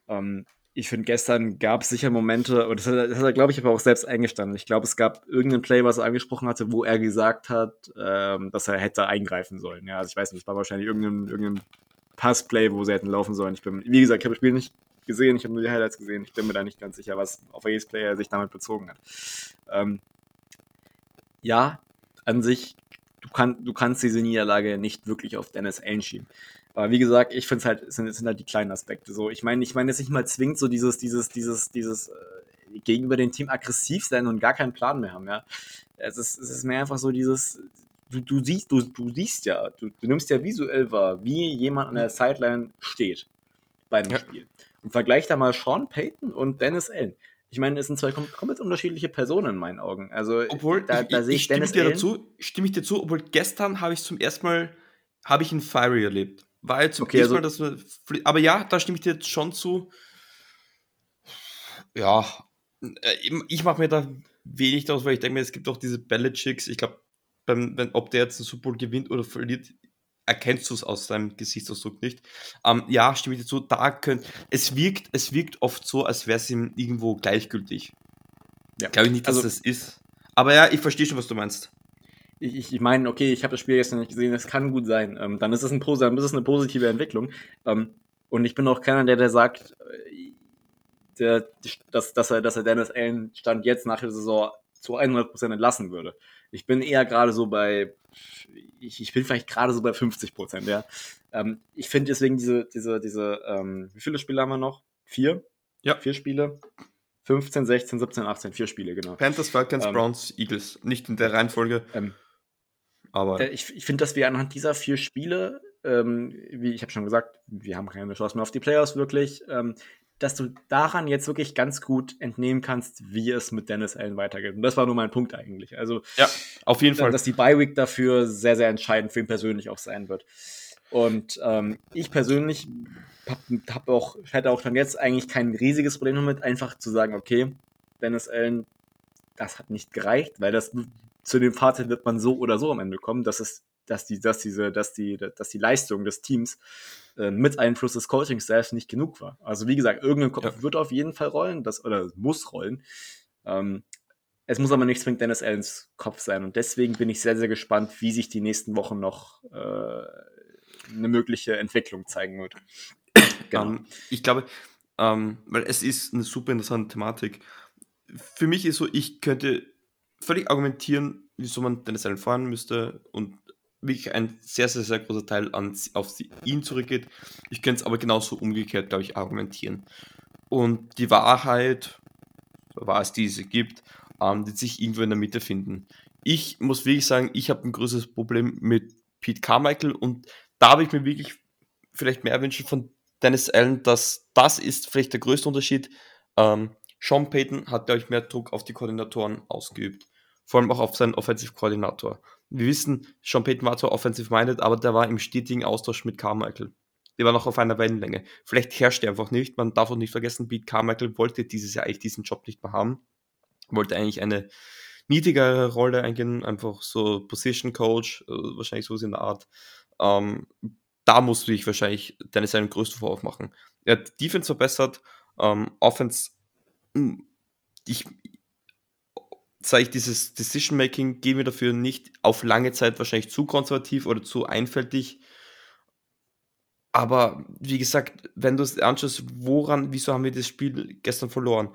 Ähm, ich finde, gestern gab es sicher Momente, und das hat, das hat er, glaube ich, aber auch selbst eingestanden. Ich glaube, es gab irgendeinen Play, was er angesprochen hatte, wo er gesagt hat, ähm, dass er hätte eingreifen sollen. Ja, also ich weiß nicht, es war wahrscheinlich irgendein, irgendein Passplay, wo sie hätten laufen sollen. Ich bin, wie gesagt, ich habe das Spiel nicht gesehen, ich habe nur die Highlights gesehen. Ich bin mir da nicht ganz sicher, was auf welches Play er sich damit bezogen hat. Ähm, ja, an sich, du, kann, du kannst diese Niederlage nicht wirklich auf Dennis Allen schieben. Aber wie gesagt, ich finde es halt, sind, sind halt die kleinen Aspekte. So, ich meine, ich meine jetzt nicht mal zwingt so dieses, dieses, dieses, dieses äh, gegenüber dem Team aggressiv sein und gar keinen Plan mehr haben, ja. Es ist, es ist mehr einfach so dieses, du, du siehst, du, du siehst ja, du, du nimmst ja visuell wahr, wie jemand an der Sideline steht bei einem ja. Spiel. Und vergleich da mal Sean Payton und Dennis Allen. Ich meine, es sind zwei komplett unterschiedliche Personen in meinen Augen. Also, obwohl, da, da ich, sehe ich, ich Dennis stimme dir dazu, stimme ich dir zu, obwohl gestern habe ich zum ersten Mal, habe ich ihn Fiery erlebt. War jetzt zum okay, also, Mal, dass wir, aber ja, da stimme ich dir jetzt schon zu. Ja, äh, ich mache mir da wenig daraus, weil ich denke mir, es gibt auch diese Belichicks. Ich glaube, ob der jetzt den Super Bowl gewinnt oder verliert, erkennst du es aus seinem Gesichtsausdruck nicht. Ähm, ja, stimme ich dazu. Da könnt, es wirkt, es wirkt oft so, als wäre es ihm irgendwo gleichgültig. Ja. Glaube ich nicht, dass also, das ist. Aber ja, ich verstehe schon, was du meinst. Ich, ich meine, okay, ich habe das Spiel gestern nicht gesehen, das kann gut sein. Ähm, dann, ist es ein, dann ist es eine positive Entwicklung. Ähm, und ich bin auch keiner, der, der sagt, äh, der, dass, dass, er, dass er Dennis Allen Stand jetzt nach der Saison zu 100% entlassen würde. Ich bin eher gerade so bei, ich, ich bin vielleicht gerade so bei 50%, ja. Ähm, ich finde deswegen diese, diese, diese, ähm, wie viele Spiele haben wir noch? Vier? Ja. Vier Spiele? 15, 16, 17, 18, vier Spiele, genau. Panthers, Falcons, ähm, Browns, Eagles. Nicht in der Reihenfolge. Aber äh, ich, ich finde, dass wir anhand dieser vier Spiele, ähm, wie ich habe schon gesagt, wir haben keine Chance mehr auf die Playoffs wirklich, ähm, dass du daran jetzt wirklich ganz gut entnehmen kannst, wie es mit Dennis Allen weitergeht. Und das war nur mein Punkt eigentlich. Also, ja, auf jeden Fall. Dass die Bye-Week dafür sehr, sehr entscheidend für ihn persönlich auch sein wird. Und ähm, ich persönlich hab, hab auch, hätte auch dann jetzt eigentlich kein riesiges Problem damit, einfach zu sagen, okay, Dennis Allen, das hat nicht gereicht, weil das zu dem Fazit wird man so oder so am Ende kommen, dass es, dass die, dass diese, dass die, dass die Leistung des Teams äh, mit Einfluss des Coaching-Staffs nicht genug war. Also wie gesagt, irgendein Kopf ja. wird auf jeden Fall rollen, das, oder muss rollen. Ähm, es muss aber nicht zwingend Dennis Allens Kopf sein. Und deswegen bin ich sehr, sehr gespannt, wie sich die nächsten Wochen noch äh, eine mögliche Entwicklung zeigen wird. (coughs) genau. Um, ähm, ich glaube, ähm, weil es ist eine super interessante Thematik. Für mich ist so, ich könnte völlig argumentieren, wieso man Dennis Allen fahren müsste und wirklich ein sehr, sehr, sehr großer Teil an, auf ihn zurückgeht. Ich könnte es aber genauso umgekehrt, glaube ich, argumentieren. Und die Wahrheit, war es diese gibt, ähm, wird sich irgendwo in der Mitte finden. Ich muss wirklich sagen, ich habe ein größeres Problem mit Pete Carmichael und da habe ich mir wirklich vielleicht mehr wünschen von Dennis Allen, dass das ist vielleicht der größte Unterschied. Ähm, Sean Payton hat, glaube ich, mehr Druck auf die Koordinatoren ausgeübt. Vor allem auch auf seinen Offensive-Koordinator wir wissen, Sean Payton war zwar offensive-minded, aber der war im stetigen Austausch mit Carmichael. Der war noch auf einer Wellenlänge. Vielleicht herrscht er einfach nicht. Man darf auch nicht vergessen, Pete Carmichael wollte dieses Jahr eigentlich diesen Job nicht mehr haben. Wollte eigentlich eine niedrigere Rolle eingehen, einfach so Position Coach, äh, wahrscheinlich so in der Art. Ähm, da musste ich wahrscheinlich Dennis seinen größten Vorwurf machen. Er hat Defense verbessert, ähm, Offense, hm, ich, sage ich, dieses Decision-Making gehen wir dafür nicht auf lange Zeit wahrscheinlich zu konservativ oder zu einfältig. Aber wie gesagt, wenn du es anschaust, woran, wieso haben wir das Spiel gestern verloren?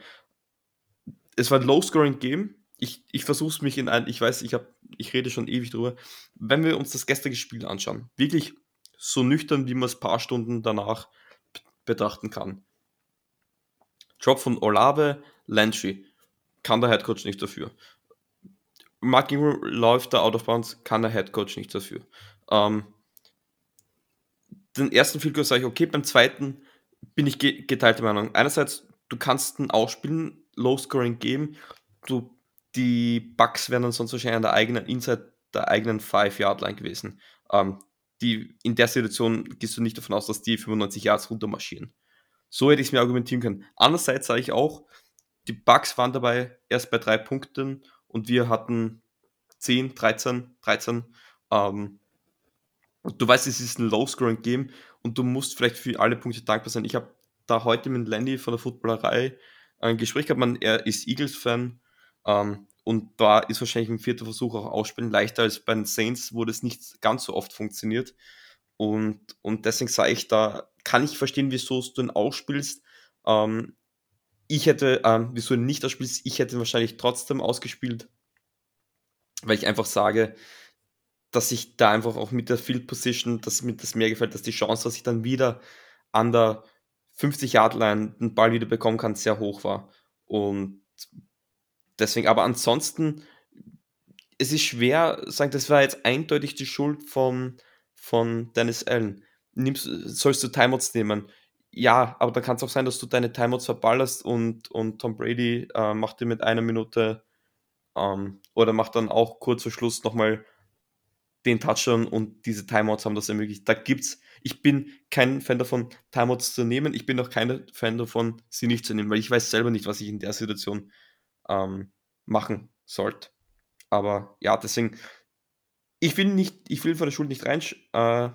Es war ein Low-Scoring-Game. Ich, ich versuche es mich in ein, ich weiß, ich, hab, ich rede schon ewig drüber. Wenn wir uns das gestrige Spiel anschauen, wirklich so nüchtern, wie man es ein paar Stunden danach betrachten kann. Drop von Olave, Landry kann der Headcoach nicht dafür. Mark Ingram läuft da out of bounds, kann der Headcoach nicht dafür. Ähm, den ersten Field Goal sage ich, okay, beim zweiten bin ich ge geteilter Meinung. Einerseits, du kannst ein Ausspielen, Low-Scoring geben, du, die Bugs wären dann sonst wahrscheinlich an der eigenen, inside der eigenen 5-Yard-Line gewesen. Ähm, die, in der Situation gehst du nicht davon aus, dass die 95 Yards runtermarschieren. So hätte ich es mir argumentieren können. Andererseits sage ich auch, die Bugs waren dabei erst bei drei Punkten und wir hatten 10, 13, 13. Ähm, du weißt, es ist ein Low-Scoring-Game und du musst vielleicht für alle Punkte dankbar sein. Ich habe da heute mit Landy von der Footballerei ein Gespräch gehabt. Man, er ist Eagles-Fan ähm, und da ist wahrscheinlich im vierten Versuch auch Ausspielen leichter als bei den Saints, wo das nicht ganz so oft funktioniert. Und, und deswegen sage ich, da kann ich verstehen, wieso du ihn ausspielst. Ähm, ich hätte, ähm, wieso nicht ausspielst, ich hätte wahrscheinlich trotzdem ausgespielt, weil ich einfach sage, dass ich da einfach auch mit der Field Position, dass mir das mehr gefällt, dass die Chance, dass ich dann wieder an der 50-Yard-Line den Ball wieder bekommen kann, sehr hoch war. Und deswegen, aber ansonsten, es ist schwer, sagen, das war jetzt eindeutig die Schuld von, von Dennis Allen. Nimmst, sollst du Timeouts nehmen? Ja, aber da kann es auch sein, dass du deine Timeouts verballerst und, und Tom Brady äh, macht dir mit einer Minute ähm, oder macht dann auch kurz vor Schluss nochmal den Touchdown und diese Timeouts haben das ermöglicht. Da gibt's, ich bin kein Fan davon, Timeouts zu nehmen. Ich bin auch kein Fan davon, sie nicht zu nehmen, weil ich weiß selber nicht, was ich in der Situation ähm, machen sollte. Aber ja, deswegen, ich will nicht, ich will von der Schuld nicht rein, äh,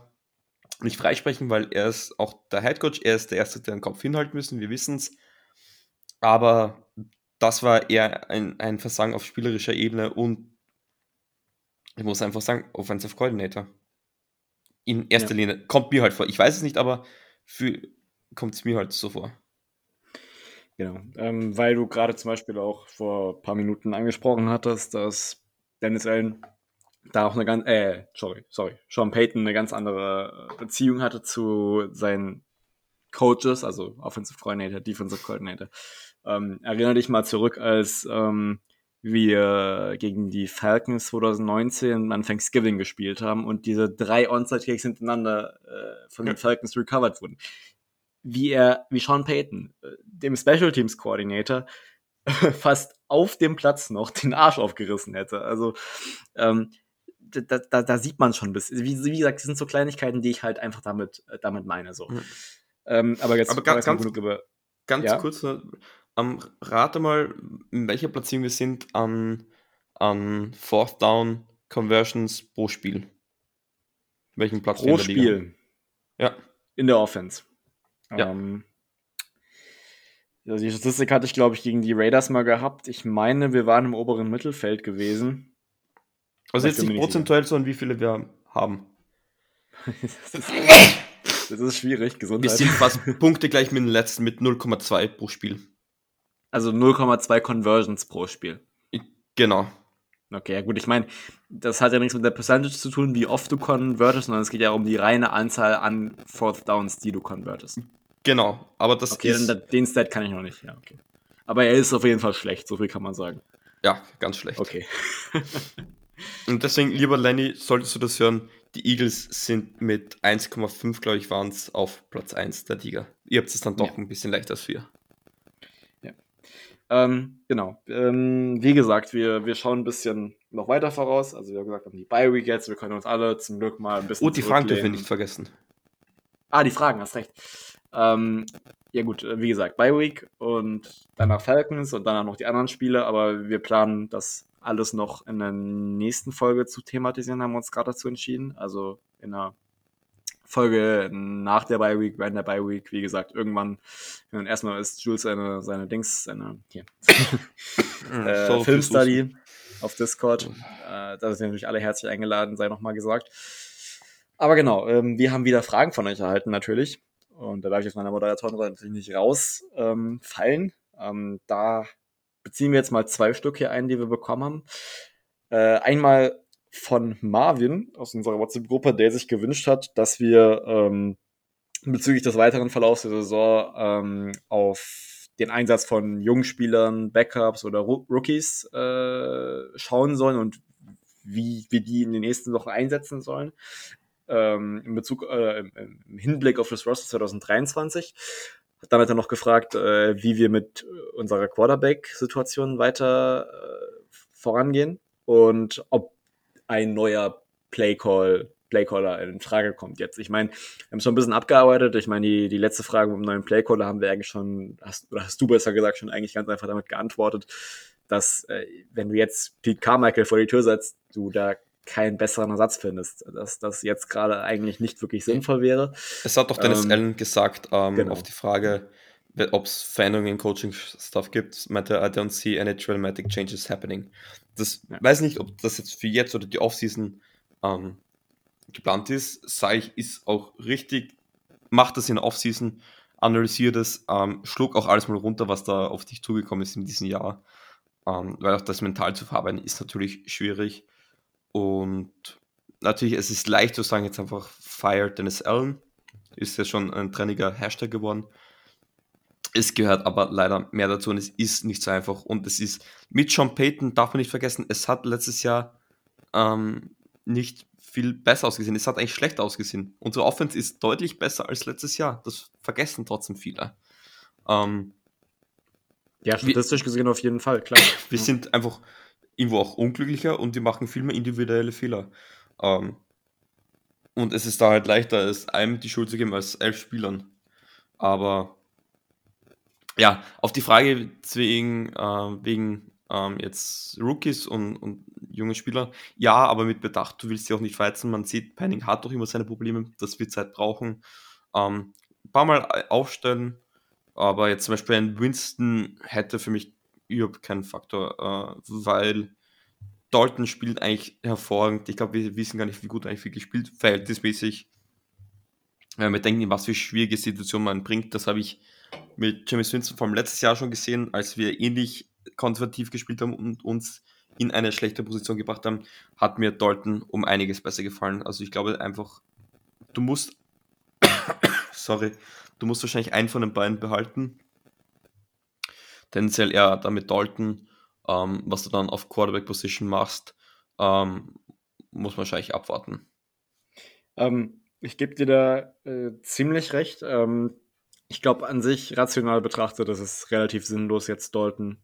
nicht freisprechen, weil er ist auch der Headcoach, er ist der Erste, der den Kopf hinhalten müssen, wir wissen es. Aber das war eher ein, ein Versagen auf spielerischer Ebene und ich muss einfach sagen, Offensive Coordinator. In erster ja. Linie. Kommt mir halt vor. Ich weiß es nicht, aber kommt es mir halt so vor. Genau. Ähm, weil du gerade zum Beispiel auch vor ein paar Minuten angesprochen hattest, dass Dennis Allen da auch eine ganz, äh, sorry, sorry, Sean Payton eine ganz andere Beziehung hatte zu seinen Coaches, also Offensive Coordinator, Defensive Coordinator. Ähm, erinnere dich mal zurück, als ähm, wir gegen die Falcons 2019 an Thanksgiving gespielt haben und diese drei Onside-Kicks hintereinander äh, von den Falcons recovered wurden. Wie er, wie Sean Payton, äh, dem Special Teams Coordinator, (laughs) fast auf dem Platz noch den Arsch aufgerissen hätte. Also ähm, da, da, da sieht man schon ein bisschen. Wie, wie gesagt, das sind so Kleinigkeiten, die ich halt einfach damit, äh, damit meine. So. Mhm. Ähm, aber jetzt aber ganz, ganz, über, ganz ja? kurz, ähm, rate mal, in welcher Platzierung wir sind an, an Fourth Down Conversions pro Spiel. Welchen Platz pro Spiel? Ja. In der Offense. Ja. Ähm, die Statistik hatte ich, glaube ich, gegen die Raiders mal gehabt. Ich meine, wir waren im oberen Mittelfeld gewesen. Also jetzt nicht prozentuell, sondern wie viele wir haben. (laughs) das, ist, das, ist, schwierig, Gesundheit. Wir sind fast Punkte gleich mit dem letzten mit 0,2 pro Spiel. Also 0,2 Conversions pro Spiel. Genau. Okay, ja gut, ich meine, das hat ja nichts mit der Percentage zu tun, wie oft du convertest, sondern es geht ja um die reine Anzahl an Fourth Downs, die du convertest. Genau, aber das okay, ist... Okay, den Stat kann ich noch nicht, ja, okay. Aber er ist auf jeden Fall schlecht, so viel kann man sagen. Ja, ganz schlecht. Okay. (laughs) Und deswegen, lieber Lenny, solltest du das hören, die Eagles sind mit 1,5, glaube ich, waren es auf Platz 1 der Liga. Ihr habt es dann doch ja. ein bisschen leichter als wir. Ähm, genau. Ähm, wie gesagt, wir, wir schauen ein bisschen noch weiter voraus. Also wir haben gesagt, die Bye Week jetzt, wir können uns alle zum Glück mal ein bisschen. Und die Fragen dürfen wir nicht vergessen. Ah, die Fragen, hast recht. Ähm, ja gut, äh, wie gesagt, Bye Week und danach Falcons und danach noch die anderen Spiele, aber wir planen das alles noch in der nächsten Folge zu thematisieren, haben wir uns gerade dazu entschieden. Also in einer Folge nach der Bye Week, während der Bye Week, wie gesagt, irgendwann, und erstmal ist Jules seine, seine Dings, seine hier, (laughs) äh, Filmstudy auf Discord. Äh, da sind natürlich alle herzlich eingeladen, sei nochmal gesagt. Aber genau, ähm, wir haben wieder Fragen von euch erhalten, natürlich. Und da darf ich aus meiner Moderatorin natürlich nicht rausfallen. Ähm, ähm, da beziehen wir jetzt mal zwei Stück hier ein, die wir bekommen haben. Äh, einmal von Marvin aus unserer WhatsApp-Gruppe, der sich gewünscht hat, dass wir ähm, bezüglich des weiteren Verlaufs der Saison ähm, auf den Einsatz von Jungspielern, Backups oder Rookies äh, schauen sollen und wie wir die in den nächsten Wochen einsetzen sollen. Ähm, in Bezug, äh, im, im, Hinblick auf das Roster 2023. Hat er noch gefragt, äh, wie wir mit unserer Quarterback-Situation weiter äh, vorangehen und ob ein neuer Playcall, Playcaller in Frage kommt jetzt. Ich meine, wir haben schon ein bisschen abgearbeitet. Ich meine, die, die letzte Frage mit dem neuen Playcaller haben wir eigentlich schon, hast, oder hast du besser gesagt, schon eigentlich ganz einfach damit geantwortet, dass äh, wenn du jetzt Pete Carmichael vor die Tür setzt, du da keinen besseren Ersatz findest, dass das jetzt gerade eigentlich nicht wirklich sinnvoll wäre. Es hat doch Dennis ähm, Allen gesagt, ähm, genau. auf die Frage, ob es Veränderungen im Coaching-Stuff gibt, meinte I don't see any dramatic changes happening. Das ja. weiß nicht, ob das jetzt für jetzt oder die Offseason ähm, geplant ist. Sage ich, ist auch richtig. Macht das in der Offseason, analysiert es, ähm, schlug auch alles mal runter, was da auf dich zugekommen ist in diesem Jahr. Ähm, weil auch das mental zu verarbeiten ist natürlich schwierig. Und natürlich, es ist leicht zu sagen, jetzt einfach fire Dennis Allen. Ist ja schon ein trendiger Hashtag geworden. Es gehört aber leider mehr dazu und es ist nicht so einfach. Und es ist mit Sean Payton, darf man nicht vergessen, es hat letztes Jahr ähm, nicht viel besser ausgesehen. Es hat eigentlich schlecht ausgesehen. Unsere Offense ist deutlich besser als letztes Jahr. Das vergessen trotzdem viele. Ähm, ja, statistisch gesehen auf jeden Fall, klar. (laughs) Wir sind einfach irgendwo auch unglücklicher und wir machen viel mehr individuelle Fehler. Ähm, und es ist da halt leichter, es einem die Schuld zu geben als elf Spielern. Aber ja, auf die Frage wegen, äh, wegen ähm, jetzt Rookies und, und junge Spieler, ja, aber mit Bedacht, du willst sie auch nicht verheizen. Man sieht, Penning hat doch immer seine Probleme, das wird Zeit brauchen. Ähm, ein paar Mal äh, aufstellen, aber jetzt zum Beispiel ein Winston hätte für mich überhaupt keinen Faktor, äh, weil Dalton spielt eigentlich hervorragend. Ich glaube, wir wissen gar nicht, wie gut er eigentlich wirklich spielt, verhältnismäßig. Wenn wir denken, was für schwierige Situationen man bringt, das habe ich mit James Winston vom letztes Jahr schon gesehen, als wir ähnlich konservativ gespielt haben und uns in eine schlechte Position gebracht haben, hat mir Dalton um einiges besser gefallen. Also ich glaube einfach, du musst, (coughs) sorry, du musst wahrscheinlich einen von den beiden behalten. Tendenziell eher damit Dalton, ähm, was du dann auf Quarterback Position machst, ähm, muss man wahrscheinlich abwarten. Ähm, ich gebe dir da äh, ziemlich recht. Ähm, ich glaube, an sich rational betrachtet, ist es relativ sinnlos, jetzt Dalton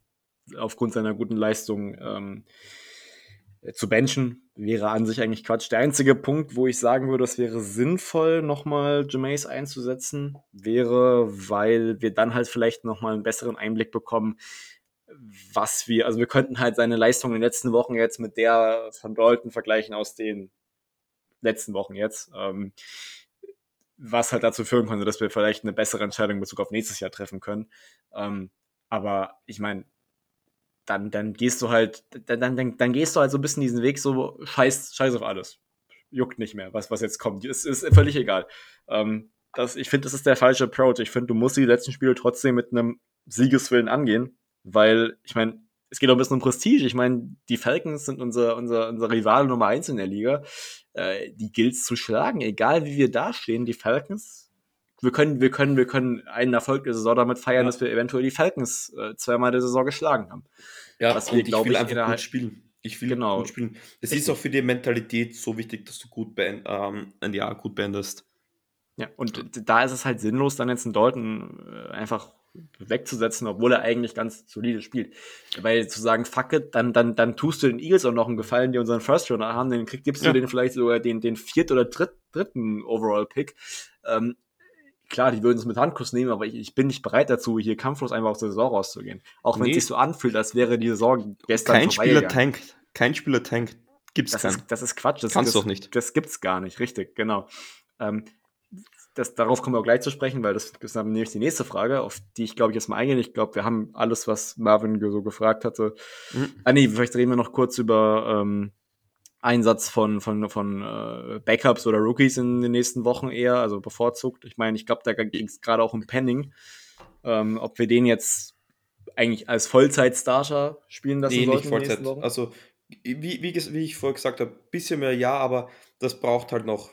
aufgrund seiner guten Leistung ähm, zu benchen. Wäre an sich eigentlich Quatsch. Der einzige Punkt, wo ich sagen würde, es wäre sinnvoll, nochmal Jameis einzusetzen, wäre, weil wir dann halt vielleicht nochmal einen besseren Einblick bekommen, was wir, also wir könnten halt seine Leistung in den letzten Wochen jetzt mit der von Dalton vergleichen aus den letzten Wochen jetzt. Ähm, was halt dazu führen könnte, dass wir vielleicht eine bessere Entscheidung in Bezug auf nächstes Jahr treffen können. Ähm, aber ich meine, dann, dann gehst du halt, dann, dann, dann gehst du halt so ein bisschen diesen Weg, so scheiß, scheiß auf alles. Juckt nicht mehr, was, was jetzt kommt. Ist, ist völlig egal. Ähm, das, ich finde, das ist der falsche Approach. Ich finde, du musst die letzten Spiele trotzdem mit einem Siegeswillen angehen, weil, ich meine, es geht auch ein bisschen um Prestige. Ich meine, die Falcons sind unser, unser, unser Rivale Nummer eins in der Liga. Äh, die gilt zu schlagen, egal wie wir dastehen. Die Falcons wir können, wir können, wir können einen Erfolg der Saison damit feiern, ja. dass wir eventuell die Falcons äh, zweimal der Saison geschlagen haben. Ja, was wir, ich will ich, einfach gut spielen. Ich will genau. gut spielen. Es ist auch für die Mentalität so wichtig, dass du gut beend, ähm, ein Jahr gut beendest. Ja, und da ist es halt sinnlos, dann jetzt einen Dalton äh, einfach wegzusetzen, obwohl er eigentlich ganz solide spielt. Weil zu sagen, fuck it, dann, dann, dann tust du den Eagles auch noch einen Gefallen, die unseren First Runner haben, dann krieg, gibst ja. du denen vielleicht sogar den, den viert oder dritt, dritten Overall-Pick. Ähm, klar, die würden es mit Handkuss nehmen, aber ich, ich, bin nicht bereit dazu, hier kampflos einfach aus der Saison rauszugehen. Auch wenn nee. es sich so anfühlt, als wäre die Saison gestern Kein Spieler tankt. Kein Spieler tankt. Gibt's das keinen. Ist, das ist Quatsch. Das, Kannst das, doch nicht. Das gibt's gar nicht, richtig, genau. Ähm, das, darauf kommen wir auch gleich zu sprechen, weil das ist dann nämlich die nächste Frage, auf die ich glaube ich jetzt mal eingehen. Ich glaube, wir haben alles, was Marvin so gefragt hatte. Mhm. Ah nee, vielleicht reden wir noch kurz über ähm, Einsatz von, von, von äh, Backups oder Rookies in den nächsten Wochen eher, also bevorzugt. Ich meine, ich glaube, da ging es gerade auch um Penning. Ähm, ob wir den jetzt eigentlich als Vollzeit-Starter spielen lassen nee, sollten. Nicht Vollzeit. Also, wie, wie, wie ich vorher gesagt habe, ein bisschen mehr ja, aber das braucht halt noch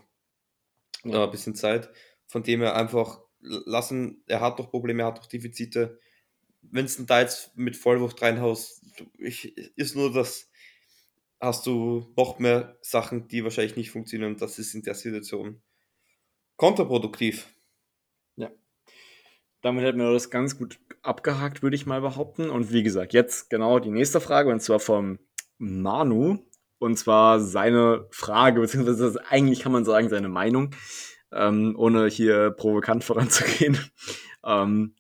ja. äh, ein bisschen Zeit. Von dem er einfach lassen, er hat doch Probleme, er hat doch Defizite. Wenn es da jetzt mit Vollwucht reinhaust, ich, ist nur das hast du noch mehr Sachen, die wahrscheinlich nicht funktionieren. Das ist in der Situation kontraproduktiv. Ja. Damit hätten wir das ganz gut abgehakt, würde ich mal behaupten. Und wie gesagt, jetzt genau die nächste Frage, und zwar vom Manu. Und zwar seine Frage, beziehungsweise eigentlich kann man sagen, seine Meinung, ähm, ohne hier provokant (laughs) voranzugehen. Ähm,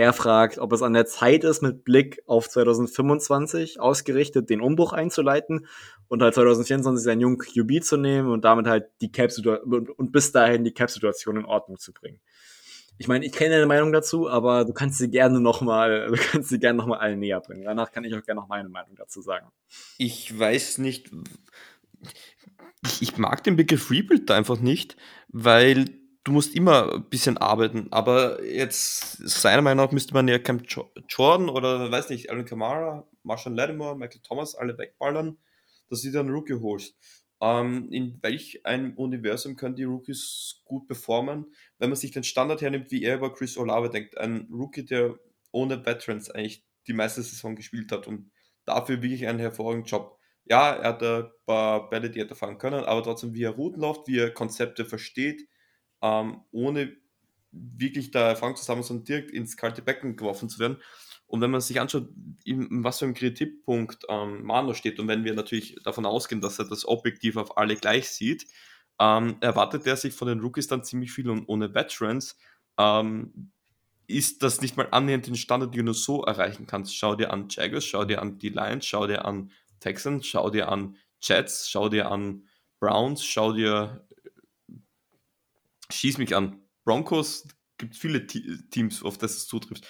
er fragt, ob es an der Zeit ist, mit Blick auf 2025 ausgerichtet den Umbruch einzuleiten und halt 2024 seinen jungen QB zu nehmen und damit halt die Cap und, bis dahin die Cap-Situation in Ordnung zu bringen. Ich meine, ich kenne deine Meinung dazu, aber du kannst sie gerne nochmal, (laughs) du kannst sie gerne nochmal allen näher bringen. Danach kann ich auch gerne noch meine Meinung dazu sagen. Ich weiß nicht, ich mag den Begriff Rebuild einfach nicht, weil du musst immer ein bisschen arbeiten, aber jetzt, seiner Meinung nach, müsste man ja Camp Jordan oder, weiß nicht, Alan Kamara, Marshall Lattimore, Michael Thomas alle wegballern, dass du dann Rookie holst. Ähm, in welch einem Universum können die Rookies gut performen, wenn man sich den Standard hernimmt, wie er über Chris Olave denkt, ein Rookie, der ohne Veterans eigentlich die meiste Saison gespielt hat und dafür wirklich einen hervorragenden Job Ja, er hat ein paar Bälle, die hätte fangen können, aber trotzdem, wie er Routen läuft, wie er Konzepte versteht, ähm, ohne wirklich da Erfahrung zu haben, sondern direkt ins kalte Becken geworfen zu werden. Und wenn man sich anschaut, in was für einem Kritikpunkt ähm, Mano steht, und wenn wir natürlich davon ausgehen, dass er das objektiv auf alle gleich sieht, ähm, erwartet er sich von den Rookies dann ziemlich viel und ohne Veterans ähm, ist das nicht mal annähernd den Standard, den du so erreichen kannst. Schau dir an Jaguars, schau dir an die Lions, schau dir an Texans, schau dir an Jets, schau dir an Browns, schau dir schieß mich an Broncos, gibt viele Teams, auf das es zutrifft.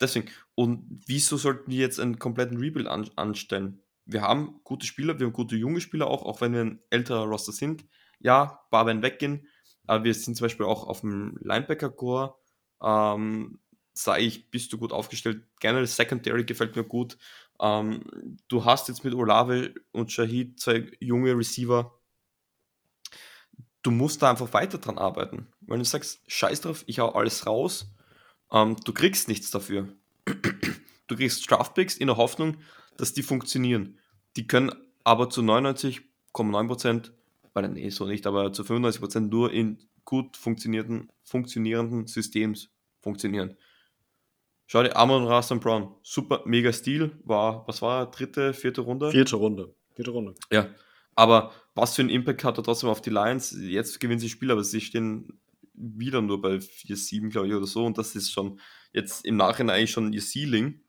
Deswegen, und wieso sollten wir jetzt einen kompletten Rebuild an anstellen? Wir haben gute Spieler, wir haben gute junge Spieler auch, auch wenn wir ein älterer Roster sind. Ja, paar werden weggehen, aber wir sind zum Beispiel auch auf dem Linebacker-Core. Ähm, sage ich, bist du gut aufgestellt. Das Secondary gefällt mir gut. Ähm, du hast jetzt mit Olave und Shahid zwei junge Receiver. Du musst da einfach weiter dran arbeiten. Wenn du sagst, scheiß drauf, ich hau alles raus, ähm, du kriegst nichts dafür. (clears throat) du kriegst Draftpicks in der Hoffnung, dass die funktionieren. Die können aber zu 99,9%, weil nee, so nicht, aber zu 95% nur in gut funktionierenden, funktionierenden Systems funktionieren. Schau dir Amon Rastan Brown, super, mega Stil, war, was war, dritte, vierte Runde? Vierte Runde, vierte Runde. Ja, aber was für einen Impact hat er trotzdem auf die Lions? Jetzt gewinnen sie Spiel, aber sie stehen wieder nur bei 4-7, glaube ich, oder so. Und das ist schon jetzt im Nachhinein eigentlich schon ihr Ceiling.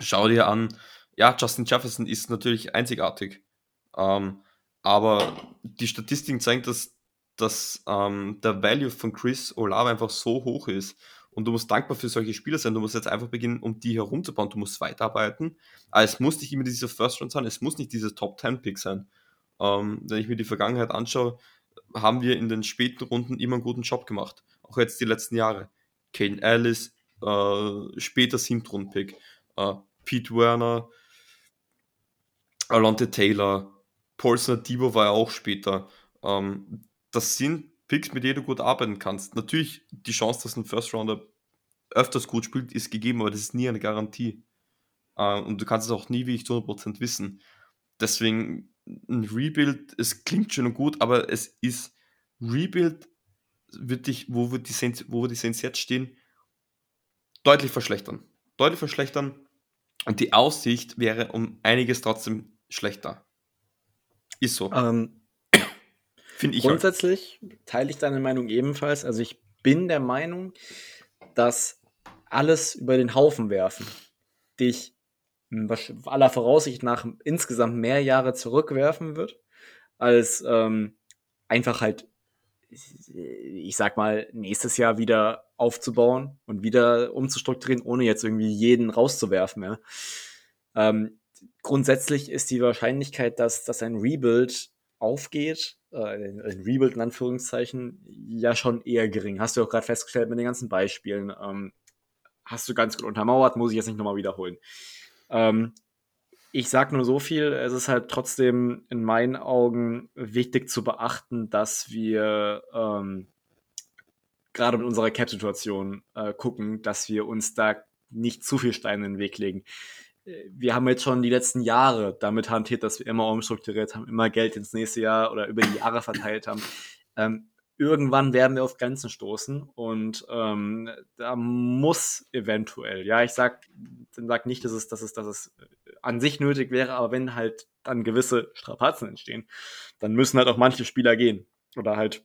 Schau dir an, ja, Justin Jefferson ist natürlich einzigartig. Ähm, aber die Statistiken zeigen, dass, dass ähm, der Value von Chris Olave einfach so hoch ist. Und du musst dankbar für solche Spieler sein. Du musst jetzt einfach beginnen, um die herumzubauen. Du musst weiterarbeiten. Aber es muss nicht immer dieser First Round sein. Es muss nicht dieses Top 10 Pick sein. Ähm, wenn ich mir die Vergangenheit anschaue, haben wir in den späten Runden immer einen guten Job gemacht. Auch jetzt die letzten Jahre. Kane Ellis, äh, später Siebtrunden-Pick, äh, Pete Werner, Alonte Taylor, Paulson Divo war ja auch später. Ähm, das sind Picks, mit denen du gut arbeiten kannst. Natürlich, die Chance, dass ein First Rounder öfters gut spielt, ist gegeben, aber das ist nie eine Garantie. Äh, und du kannst es auch nie wirklich zu 100% wissen. Deswegen ein Rebuild, es klingt schön und gut, aber es ist Rebuild wird dich, wo wir die Saints, wo die Saints jetzt stehen, deutlich verschlechtern. Deutlich verschlechtern. Und die Aussicht wäre um einiges trotzdem schlechter. Ist so. Ähm, Finde ich. Grundsätzlich halt. teile ich deine Meinung ebenfalls. Also ich bin der Meinung, dass alles über den Haufen werfen dich aller Voraussicht nach insgesamt mehr Jahre zurückwerfen wird, als ähm, einfach halt, ich sag mal, nächstes Jahr wieder aufzubauen und wieder umzustrukturieren, ohne jetzt irgendwie jeden rauszuwerfen. Ja. Ähm, grundsätzlich ist die Wahrscheinlichkeit, dass, dass ein Rebuild aufgeht, äh, ein Rebuild in Anführungszeichen, ja schon eher gering. Hast du auch gerade festgestellt mit den ganzen Beispielen. Ähm, hast du ganz gut untermauert, muss ich jetzt nicht nochmal wiederholen. Ähm, ich sage nur so viel, es ist halt trotzdem in meinen Augen wichtig zu beachten, dass wir ähm, gerade mit unserer Cap-Situation äh, gucken, dass wir uns da nicht zu viel Steine in den Weg legen. Wir haben jetzt schon die letzten Jahre damit hantiert, dass wir immer umstrukturiert haben, immer Geld ins nächste Jahr oder über die Jahre verteilt haben. Ähm, irgendwann werden wir auf Grenzen stoßen und ähm, da muss eventuell, ja, ich sag, sag nicht, dass es, dass es, dass es an sich nötig wäre, aber wenn halt dann gewisse Strapazen entstehen, dann müssen halt auch manche Spieler gehen oder halt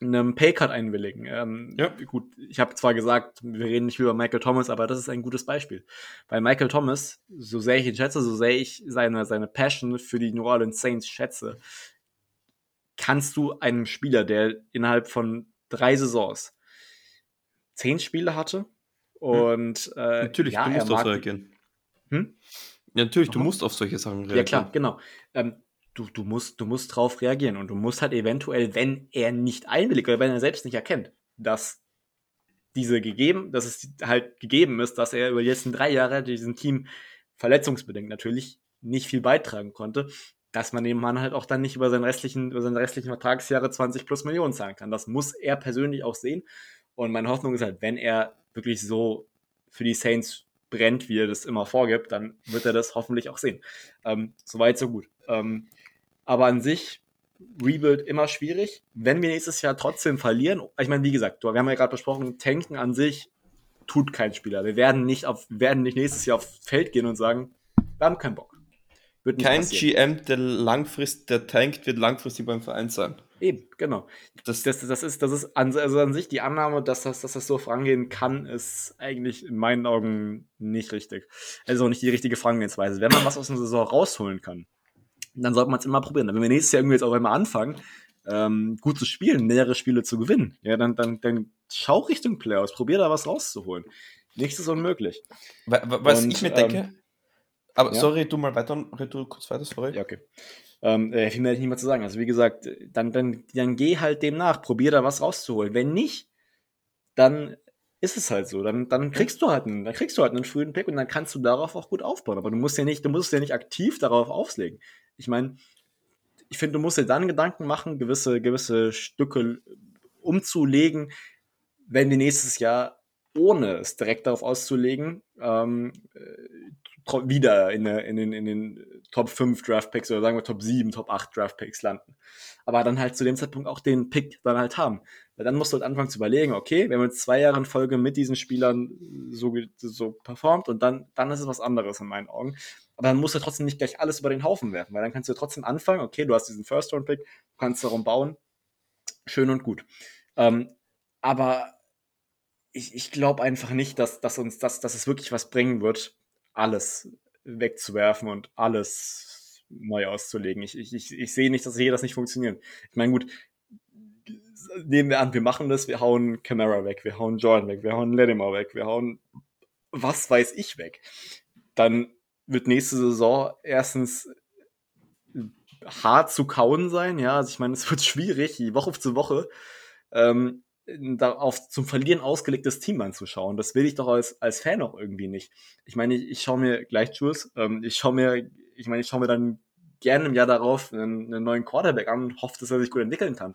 einem Paycut einwilligen. Ähm, ja. Gut, ich habe zwar gesagt, wir reden nicht über Michael Thomas, aber das ist ein gutes Beispiel. Bei Michael Thomas, so sehr ich ihn schätze, so sehr ich seine, seine Passion für die New Orleans Saints schätze, kannst du einem Spieler, der innerhalb von drei Saisons zehn Spiele hatte hm. und äh, natürlich, ja, du musst auf reagieren. Hm? Ja, natürlich, du musst auf solche Sachen reagieren. Ja, klar, genau. Ähm, du, du, musst, du musst drauf reagieren und du musst halt eventuell, wenn er nicht einwilligt oder wenn er selbst nicht erkennt, dass diese gegeben, dass es halt gegeben ist, dass er über die letzten drei Jahre diesem Team verletzungsbedingt natürlich nicht viel beitragen konnte, dass man dem Mann halt auch dann nicht über seinen restlichen, über seine restlichen Vertragsjahre 20 plus Millionen zahlen kann. Das muss er persönlich auch sehen. Und meine Hoffnung ist halt, wenn er wirklich so für die Saints brennt, wie er das immer vorgibt, dann wird er das hoffentlich auch sehen. Ähm, Soweit, so gut. Ähm, aber an sich, Rebuild immer schwierig. Wenn wir nächstes Jahr trotzdem verlieren, ich meine, wie gesagt, wir haben ja gerade besprochen, Tanken an sich tut kein Spieler. Wir werden nicht auf, werden nicht nächstes Jahr aufs Feld gehen und sagen, wir haben keinen Bock. Kein passieren. GM, der langfristig, der tankt, wird langfristig beim Verein sein. Eben, genau. Das, das, das ist, das ist an, also an sich die Annahme, dass das, dass das so vorangehen kann, ist eigentlich in meinen Augen nicht richtig. Also nicht die richtige Vorangehensweise. Wenn man was aus einer Saison rausholen kann, dann sollte man es immer probieren. Wenn wir nächstes Jahr irgendwie jetzt auch einmal anfangen, ähm, gut zu spielen, mehrere Spiele zu gewinnen, ja, dann, dann, dann schau Richtung Playoffs, probier da was rauszuholen. Nichts ist unmöglich. Was Und, ich mir denke, ähm, aber ja? sorry, du mal weiter, du kurz weiter, sorry. Ja, okay. Ähm, äh, viel mehr nicht mehr zu sagen. Also wie gesagt, dann, dann, dann geh halt dem nach, probier da was rauszuholen. Wenn nicht, dann ist es halt so. Dann, dann kriegst du halt einen, dann kriegst du halt einen frühen Pick und dann kannst du darauf auch gut aufbauen. Aber du musst ja nicht, du musst ja nicht aktiv darauf auflegen. Ich meine, ich finde, du musst dir dann Gedanken machen, gewisse, gewisse Stücke umzulegen, wenn die nächstes Jahr, ohne es direkt darauf auszulegen, ähm, äh, wieder in, in, in, in den Top 5 Draft Picks oder sagen wir Top 7, Top 8 Draft Picks landen. Aber dann halt zu dem Zeitpunkt auch den Pick dann halt haben. Weil dann musst du halt anfangen zu überlegen, okay, wir haben jetzt zwei Jahre in Folge mit diesen Spielern so, so performt und dann, dann ist es was anderes in meinen Augen. Aber dann musst du trotzdem nicht gleich alles über den Haufen werfen, weil dann kannst du trotzdem anfangen, okay, du hast diesen First-Round-Pick, du kannst darum bauen, schön und gut. Ähm, aber ich, ich glaube einfach nicht, dass, dass uns das, dass es wirklich was bringen wird, alles wegzuwerfen und alles neu auszulegen. Ich, ich, ich, ich sehe nicht, dass hier das nicht funktioniert. Ich meine, gut, nehmen wir an, wir machen das, wir hauen Camera weg, wir hauen Jordan weg, wir hauen Lattimore weg, wir hauen was weiß ich weg. Dann wird nächste Saison erstens hart zu kauen sein, ja, also ich meine, es wird (laughs) schwierig, Woche zu Woche ähm, auf zum Verlieren ausgelegtes Team anzuschauen. Das will ich doch als, als Fan auch irgendwie nicht. Ich meine, ich, ich schaue mir gleich Jules, ähm, ich schaue mir, ich meine, ich schaue mir dann gerne im Jahr darauf einen, einen neuen Quarterback an und hoffe, dass er sich gut entwickeln kann.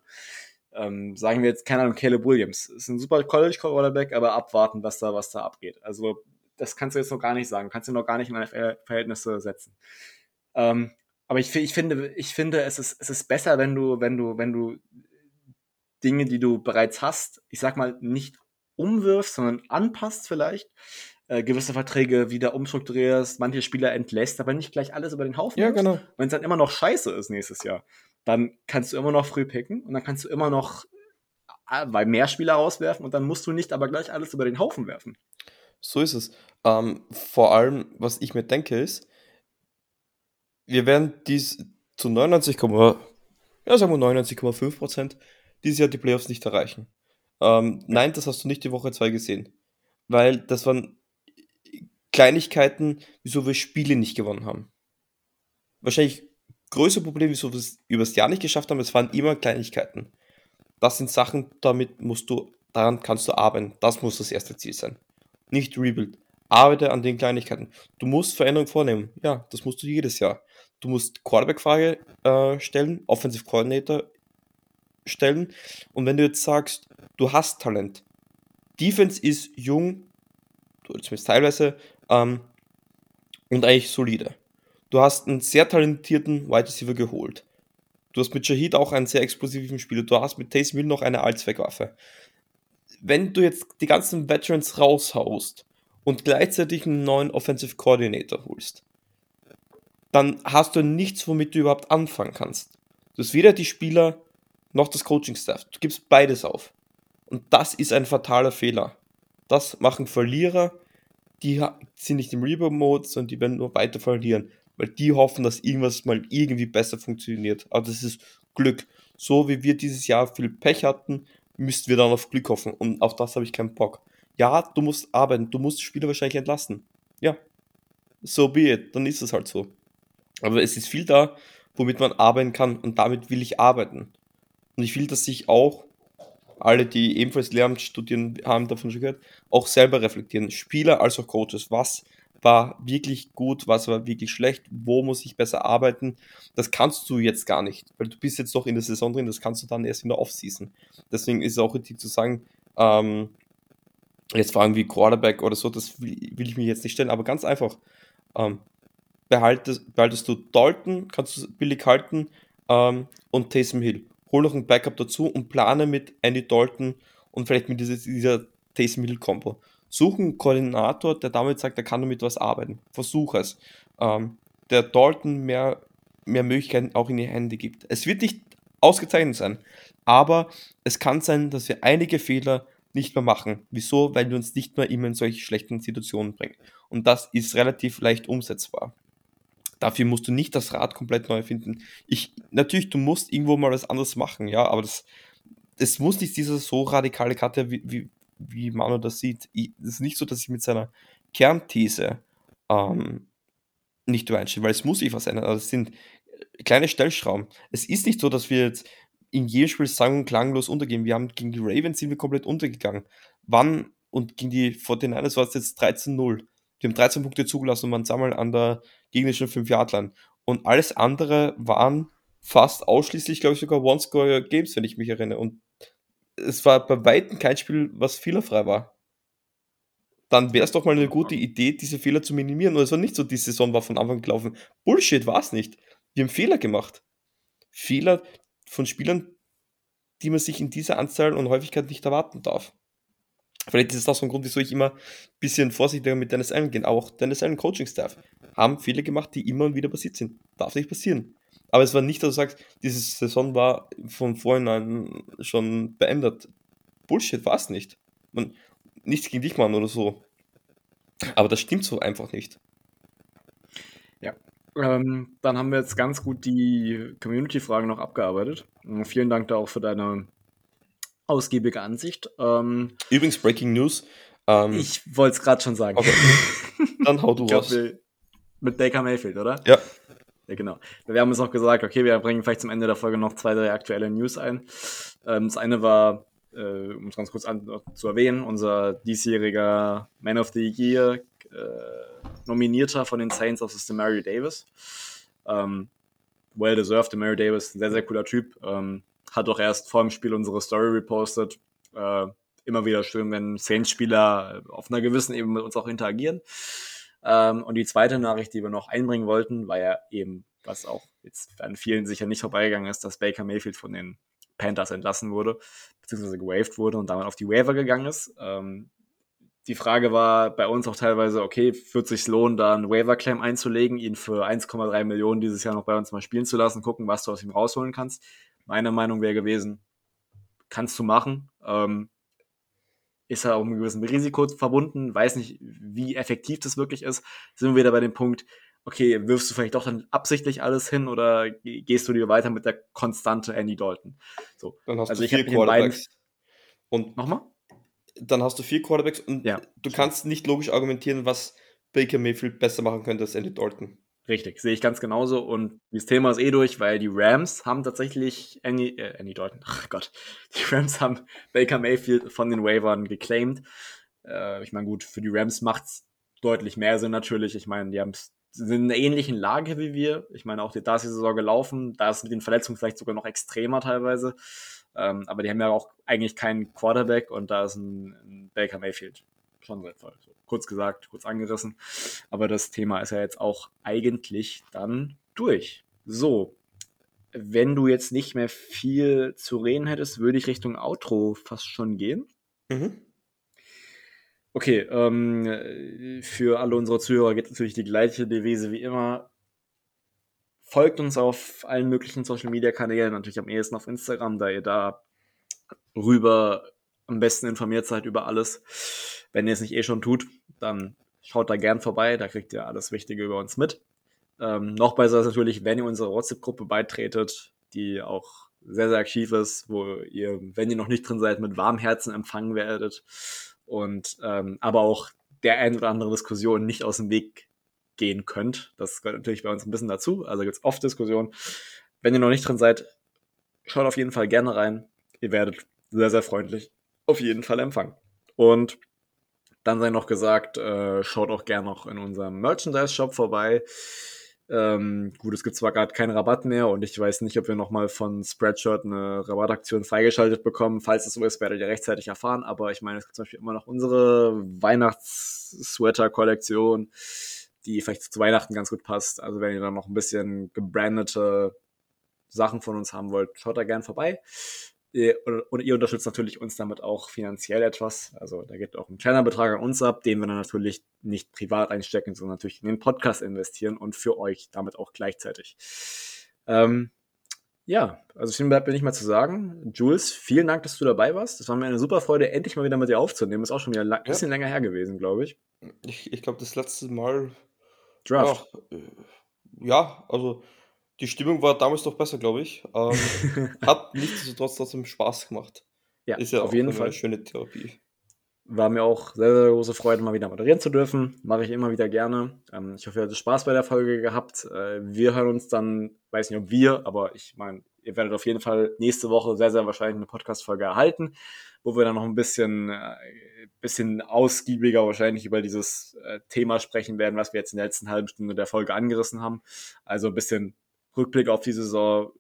Ähm, sagen wir jetzt, keine Ahnung, Caleb Williams. Ist ein super College Quarterback, aber abwarten, was da, was da abgeht. Also, das kannst du jetzt noch gar nicht sagen. Kannst du noch gar nicht in NFL-Verhältnisse setzen. Ähm, aber ich, ich, finde, ich finde, es ist, es ist besser, wenn du, wenn du, wenn du Dinge, die du bereits hast, ich sag mal, nicht umwirfst, sondern anpasst vielleicht, äh, gewisse Verträge wieder umstrukturierst, manche Spieler entlässt, aber nicht gleich alles über den Haufen. Ja, genau. Wenn es dann immer noch scheiße ist nächstes Jahr, dann kannst du immer noch früh picken und dann kannst du immer noch äh, weil mehr Spieler rauswerfen und dann musst du nicht aber gleich alles über den Haufen werfen. So ist es. Ähm, vor allem, was ich mir denke, ist, wir werden dies zu 99, ja, sagen wir 99,5 Prozent dieses Jahr die Playoffs nicht erreichen. Ähm, nein, das hast du nicht die Woche 2 gesehen. Weil das waren Kleinigkeiten, wieso wir Spiele nicht gewonnen haben. Wahrscheinlich größere Problem, wieso wir es übers Jahr nicht geschafft haben, es waren immer Kleinigkeiten. Das sind Sachen, damit musst du, daran kannst du arbeiten. Das muss das erste Ziel sein. Nicht Rebuild. Arbeite an den Kleinigkeiten. Du musst Veränderungen vornehmen. Ja, das musst du jedes Jahr. Du musst Quarterback-Frage äh, stellen, Offensive Coordinator stellen. Und wenn du jetzt sagst, du hast Talent, Defense ist jung, zumindest teilweise, ähm, und eigentlich solide. Du hast einen sehr talentierten Wide Receiver geholt. Du hast mit Shahid auch einen sehr explosiven Spieler. Du hast mit Taysom Hill noch eine Allzweckwaffe. Wenn du jetzt die ganzen Veterans raushaust und gleichzeitig einen neuen Offensive Coordinator holst, dann hast du nichts, womit du überhaupt anfangen kannst. Du hast weder die Spieler noch das Coaching-Staff. Du gibst beides auf. Und das ist ein fataler Fehler. Das machen Verlierer, die sind nicht im Rebound-Mode, sondern die werden nur weiter verlieren, weil die hoffen, dass irgendwas mal irgendwie besser funktioniert. Aber das ist Glück. So wie wir dieses Jahr viel Pech hatten, müssten wir dann auf Glück hoffen. Und auf das habe ich keinen Bock. Ja, du musst arbeiten, du musst Spieler wahrscheinlich entlassen. Ja, so be it, dann ist es halt so. Aber es ist viel da, womit man arbeiten kann und damit will ich arbeiten. Und ich will, dass sich auch alle, die ebenfalls Lehramt studieren, haben davon schon gehört, auch selber reflektieren. Spieler als auch Coaches. Was war wirklich gut, was war wirklich schlecht, wo muss ich besser arbeiten. Das kannst du jetzt gar nicht, weil du bist jetzt noch in der Saison drin, das kannst du dann erst in der Offseason. Deswegen ist es auch richtig zu sagen, ähm, jetzt fragen wie Quarterback oder so, das will, will ich mich jetzt nicht stellen, aber ganz einfach. Ähm, behaltest, behaltest du Dalton, kannst du billig halten ähm, und Taysom Hill. Hol noch ein Backup dazu und plane mit Andy Dalton und vielleicht mit dieser, dieser Taysom Hill Combo. Such einen Koordinator, der damit sagt, er kann damit was arbeiten. Versuch es. Ähm, der Dalton mehr, mehr Möglichkeiten auch in die Hände gibt. Es wird nicht ausgezeichnet sein, aber es kann sein, dass wir einige Fehler nicht mehr machen. Wieso? Weil wir uns nicht mehr immer in solche schlechten Situationen bringen. Und das ist relativ leicht umsetzbar. Dafür musst du nicht das Rad komplett neu finden. Ich, natürlich, du musst irgendwo mal was anderes machen, ja, aber das, das muss nicht diese so radikale Karte, wie, wie, wie Manu das sieht. Es ist nicht so, dass ich mit seiner Kernthese ähm, nicht übereinstimme, weil es muss sich was ändern. Also es sind kleine Stellschrauben. Es ist nicht so, dass wir jetzt in jedem Spiel sang- und klanglos untergehen. Wir haben gegen die Ravens sind wir komplett untergegangen. Wann und gegen die 49ers war es jetzt 13-0. Wir haben 13 Punkte zugelassen und waren sammeln an der gegnerischen 5-Yard-Line. Und alles andere waren fast ausschließlich, glaube ich, sogar One-Score-Games, wenn ich mich erinnere. Und es war bei Weitem kein Spiel, was fehlerfrei war. Dann wäre es doch mal eine gute Idee, diese Fehler zu minimieren. Und es war nicht so, die Saison war von Anfang gelaufen. Bullshit war es nicht. Wir haben Fehler gemacht. Fehler, von Spielern, die man sich in dieser Anzahl und Häufigkeit nicht erwarten darf. Vielleicht ist es auch so ein Grund, wieso ich immer ein bisschen vorsichtiger mit Dennis Allen gehe. Auch Dennis Allen Coaching-Staff haben Fehler gemacht, die immer und wieder passiert sind. Darf nicht passieren. Aber es war nicht, dass du sagst, diese Saison war von vornherein schon beendet. Bullshit war es nicht. Man, nichts gegen dich, Mann, oder so. Aber das stimmt so einfach nicht. Ja, ähm, dann haben wir jetzt ganz gut die Community-Fragen noch abgearbeitet. Vielen Dank da auch für deine ausgiebige Ansicht. Ähm, Übrigens, Breaking News. Ähm, ich wollte es gerade schon sagen. Okay. (laughs) Dann hau du raus. Mit Baker Mayfield, oder? Ja. Ja, genau. Wir haben uns noch gesagt, okay, wir bringen vielleicht zum Ende der Folge noch zwei, drei aktuelle News ein. Ähm, das eine war, äh, um es ganz kurz an, zu erwähnen, unser diesjähriger Man of the Year äh, Nominierter von den Saints, das ist Mary Davis. Ähm, well deserved, Mary Davis, ein sehr, sehr cooler Typ. Ähm, hat auch erst vor dem Spiel unsere Story repostet. Äh, immer wieder schön, wenn Saints-Spieler auf einer gewissen Ebene mit uns auch interagieren. Ähm, und die zweite Nachricht, die wir noch einbringen wollten, war ja eben, was auch jetzt an vielen sicher nicht vorbeigegangen ist, dass Baker Mayfield von den Panthers entlassen wurde, beziehungsweise gewaved wurde und damit auf die Waiver gegangen ist. Ähm, die Frage war bei uns auch teilweise, okay, wird sich lohnen, da einen Waiver-Claim einzulegen, ihn für 1,3 Millionen dieses Jahr noch bei uns mal spielen zu lassen, gucken, was du aus ihm rausholen kannst. Meine Meinung wäre gewesen, kannst du machen. Ähm, ist ja auch mit einem gewissen Risiko verbunden, weiß nicht, wie effektiv das wirklich ist. Sind wir wieder bei dem Punkt, okay, wirfst du vielleicht doch dann absichtlich alles hin oder gehst du dir weiter mit der Konstante Andy Dalton? So. Dann hast also du vier Quarterbacks. Und nochmal? dann hast du vier Quarterbacks und ja. du kannst nicht logisch argumentieren, was Baker Mayfield besser machen könnte als Andy Dalton. Richtig, sehe ich ganz genauso. Und das Thema ist eh durch, weil die Rams haben tatsächlich Andy, äh, Andy Dalton, (laughs) ach Gott, die Rams haben Baker Mayfield von den Waivern geclaimed. Äh, ich meine, gut, für die Rams macht es deutlich mehr Sinn natürlich. Ich meine, die haben sind in einer ähnlichen Lage wie wir. Ich meine, auch die, da ist die Saison gelaufen, da ist mit den Verletzungen vielleicht sogar noch extremer teilweise. Ähm, aber die haben ja auch eigentlich keinen Quarterback und da ist ein, ein Baker Mayfield schon sinnvoll. So, kurz gesagt, kurz angerissen. Aber das Thema ist ja jetzt auch eigentlich dann durch. So, wenn du jetzt nicht mehr viel zu reden hättest, würde ich Richtung Outro fast schon gehen. Mhm. Okay, ähm, für alle unsere Zuhörer gibt es natürlich die gleiche Devise wie immer. Folgt uns auf allen möglichen Social Media Kanälen, natürlich am ehesten auf Instagram, da ihr da rüber am besten informiert seid über alles. Wenn ihr es nicht eh schon tut, dann schaut da gern vorbei, da kriegt ihr alles Wichtige über uns mit. Ähm, noch besser ist natürlich, wenn ihr unserer WhatsApp-Gruppe beitretet, die auch sehr, sehr aktiv ist, wo ihr, wenn ihr noch nicht drin seid, mit warmem Herzen empfangen werdet und ähm, aber auch der ein oder andere Diskussion nicht aus dem Weg gehen könnt. Das gehört natürlich bei uns ein bisschen dazu. Also gibt es oft Diskussionen. Wenn ihr noch nicht drin seid, schaut auf jeden Fall gerne rein. Ihr werdet sehr, sehr freundlich auf jeden Fall empfangen. Und dann sei noch gesagt, äh, schaut auch gerne noch in unserem Merchandise-Shop vorbei. Ähm, gut, es gibt zwar gerade keinen Rabatt mehr und ich weiß nicht, ob wir nochmal von Spreadshirt eine Rabattaktion freigeschaltet bekommen. Falls es so ist, werdet ihr rechtzeitig erfahren. Aber ich meine, es gibt zum Beispiel immer noch unsere Weihnachts-Sweater-Kollektion, die vielleicht zu Weihnachten ganz gut passt. Also wenn ihr dann noch ein bisschen gebrandete Sachen von uns haben wollt, schaut da gern vorbei. Und ihr unterstützt natürlich uns damit auch finanziell etwas. Also da geht auch ein kleiner Betrag an uns ab, den wir dann natürlich nicht privat einstecken, sondern natürlich in den Podcast investieren und für euch damit auch gleichzeitig. Ähm, ja, also viel bleibt mir nicht mehr zu sagen. Jules, vielen Dank, dass du dabei warst. Das war mir eine super Freude, endlich mal wieder mit dir aufzunehmen. Ist auch schon wieder ein bisschen ja. länger her gewesen, glaube ich. Ich, ich glaube, das letzte Mal. Draft. Ja, äh, ja also die Stimmung war damals doch besser, glaube ich. Ähm, (laughs) hat nichtsdestotrotz trotzdem Spaß gemacht. Ja, ist ja auf jeden Fall eine schöne Therapie. War mir auch sehr, sehr große Freude, mal wieder moderieren zu dürfen. Mache ich immer wieder gerne. Ähm, ich hoffe, ihr hattet Spaß bei der Folge gehabt. Äh, wir hören uns dann, weiß nicht ob wir, aber ich meine, ihr werdet auf jeden Fall nächste Woche sehr, sehr wahrscheinlich eine Podcast-Folge erhalten, wo wir dann noch ein bisschen, äh, bisschen ausgiebiger wahrscheinlich über dieses äh, Thema sprechen werden, was wir jetzt in der letzten halben Stunde der Folge angerissen haben. Also ein bisschen Rückblick auf die Saison,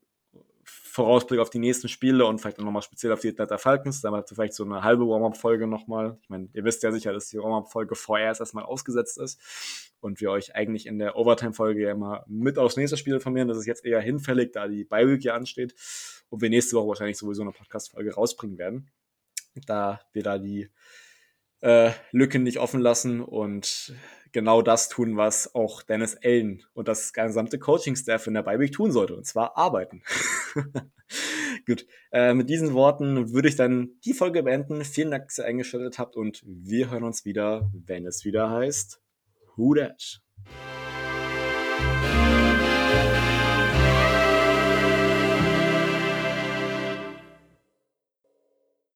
Vorausblick auf die nächsten Spiele und vielleicht auch nochmal speziell auf die Atlanta Falcons. Da habt ihr vielleicht so eine halbe Warm-Up-Folge nochmal. Ich meine, ihr wisst ja sicher, dass die Warm-Up-Folge vorerst erstmal ausgesetzt ist und wir euch eigentlich in der Overtime-Folge ja immer mit aufs nächste Spiel informieren. Das ist jetzt eher hinfällig, da die Bye-Week ja ansteht und wir nächste Woche wahrscheinlich sowieso eine Podcast-Folge rausbringen werden. Da wir da die äh, Lücke nicht offen lassen und genau das tun, was auch Dennis Allen und das gesamte Coaching-Staff in der Beiweek tun sollte, und zwar arbeiten. (laughs) Gut, äh, mit diesen Worten würde ich dann die Folge beenden. Vielen Dank, dass ihr eingeschaltet habt und wir hören uns wieder, wenn es wieder heißt Who Dat?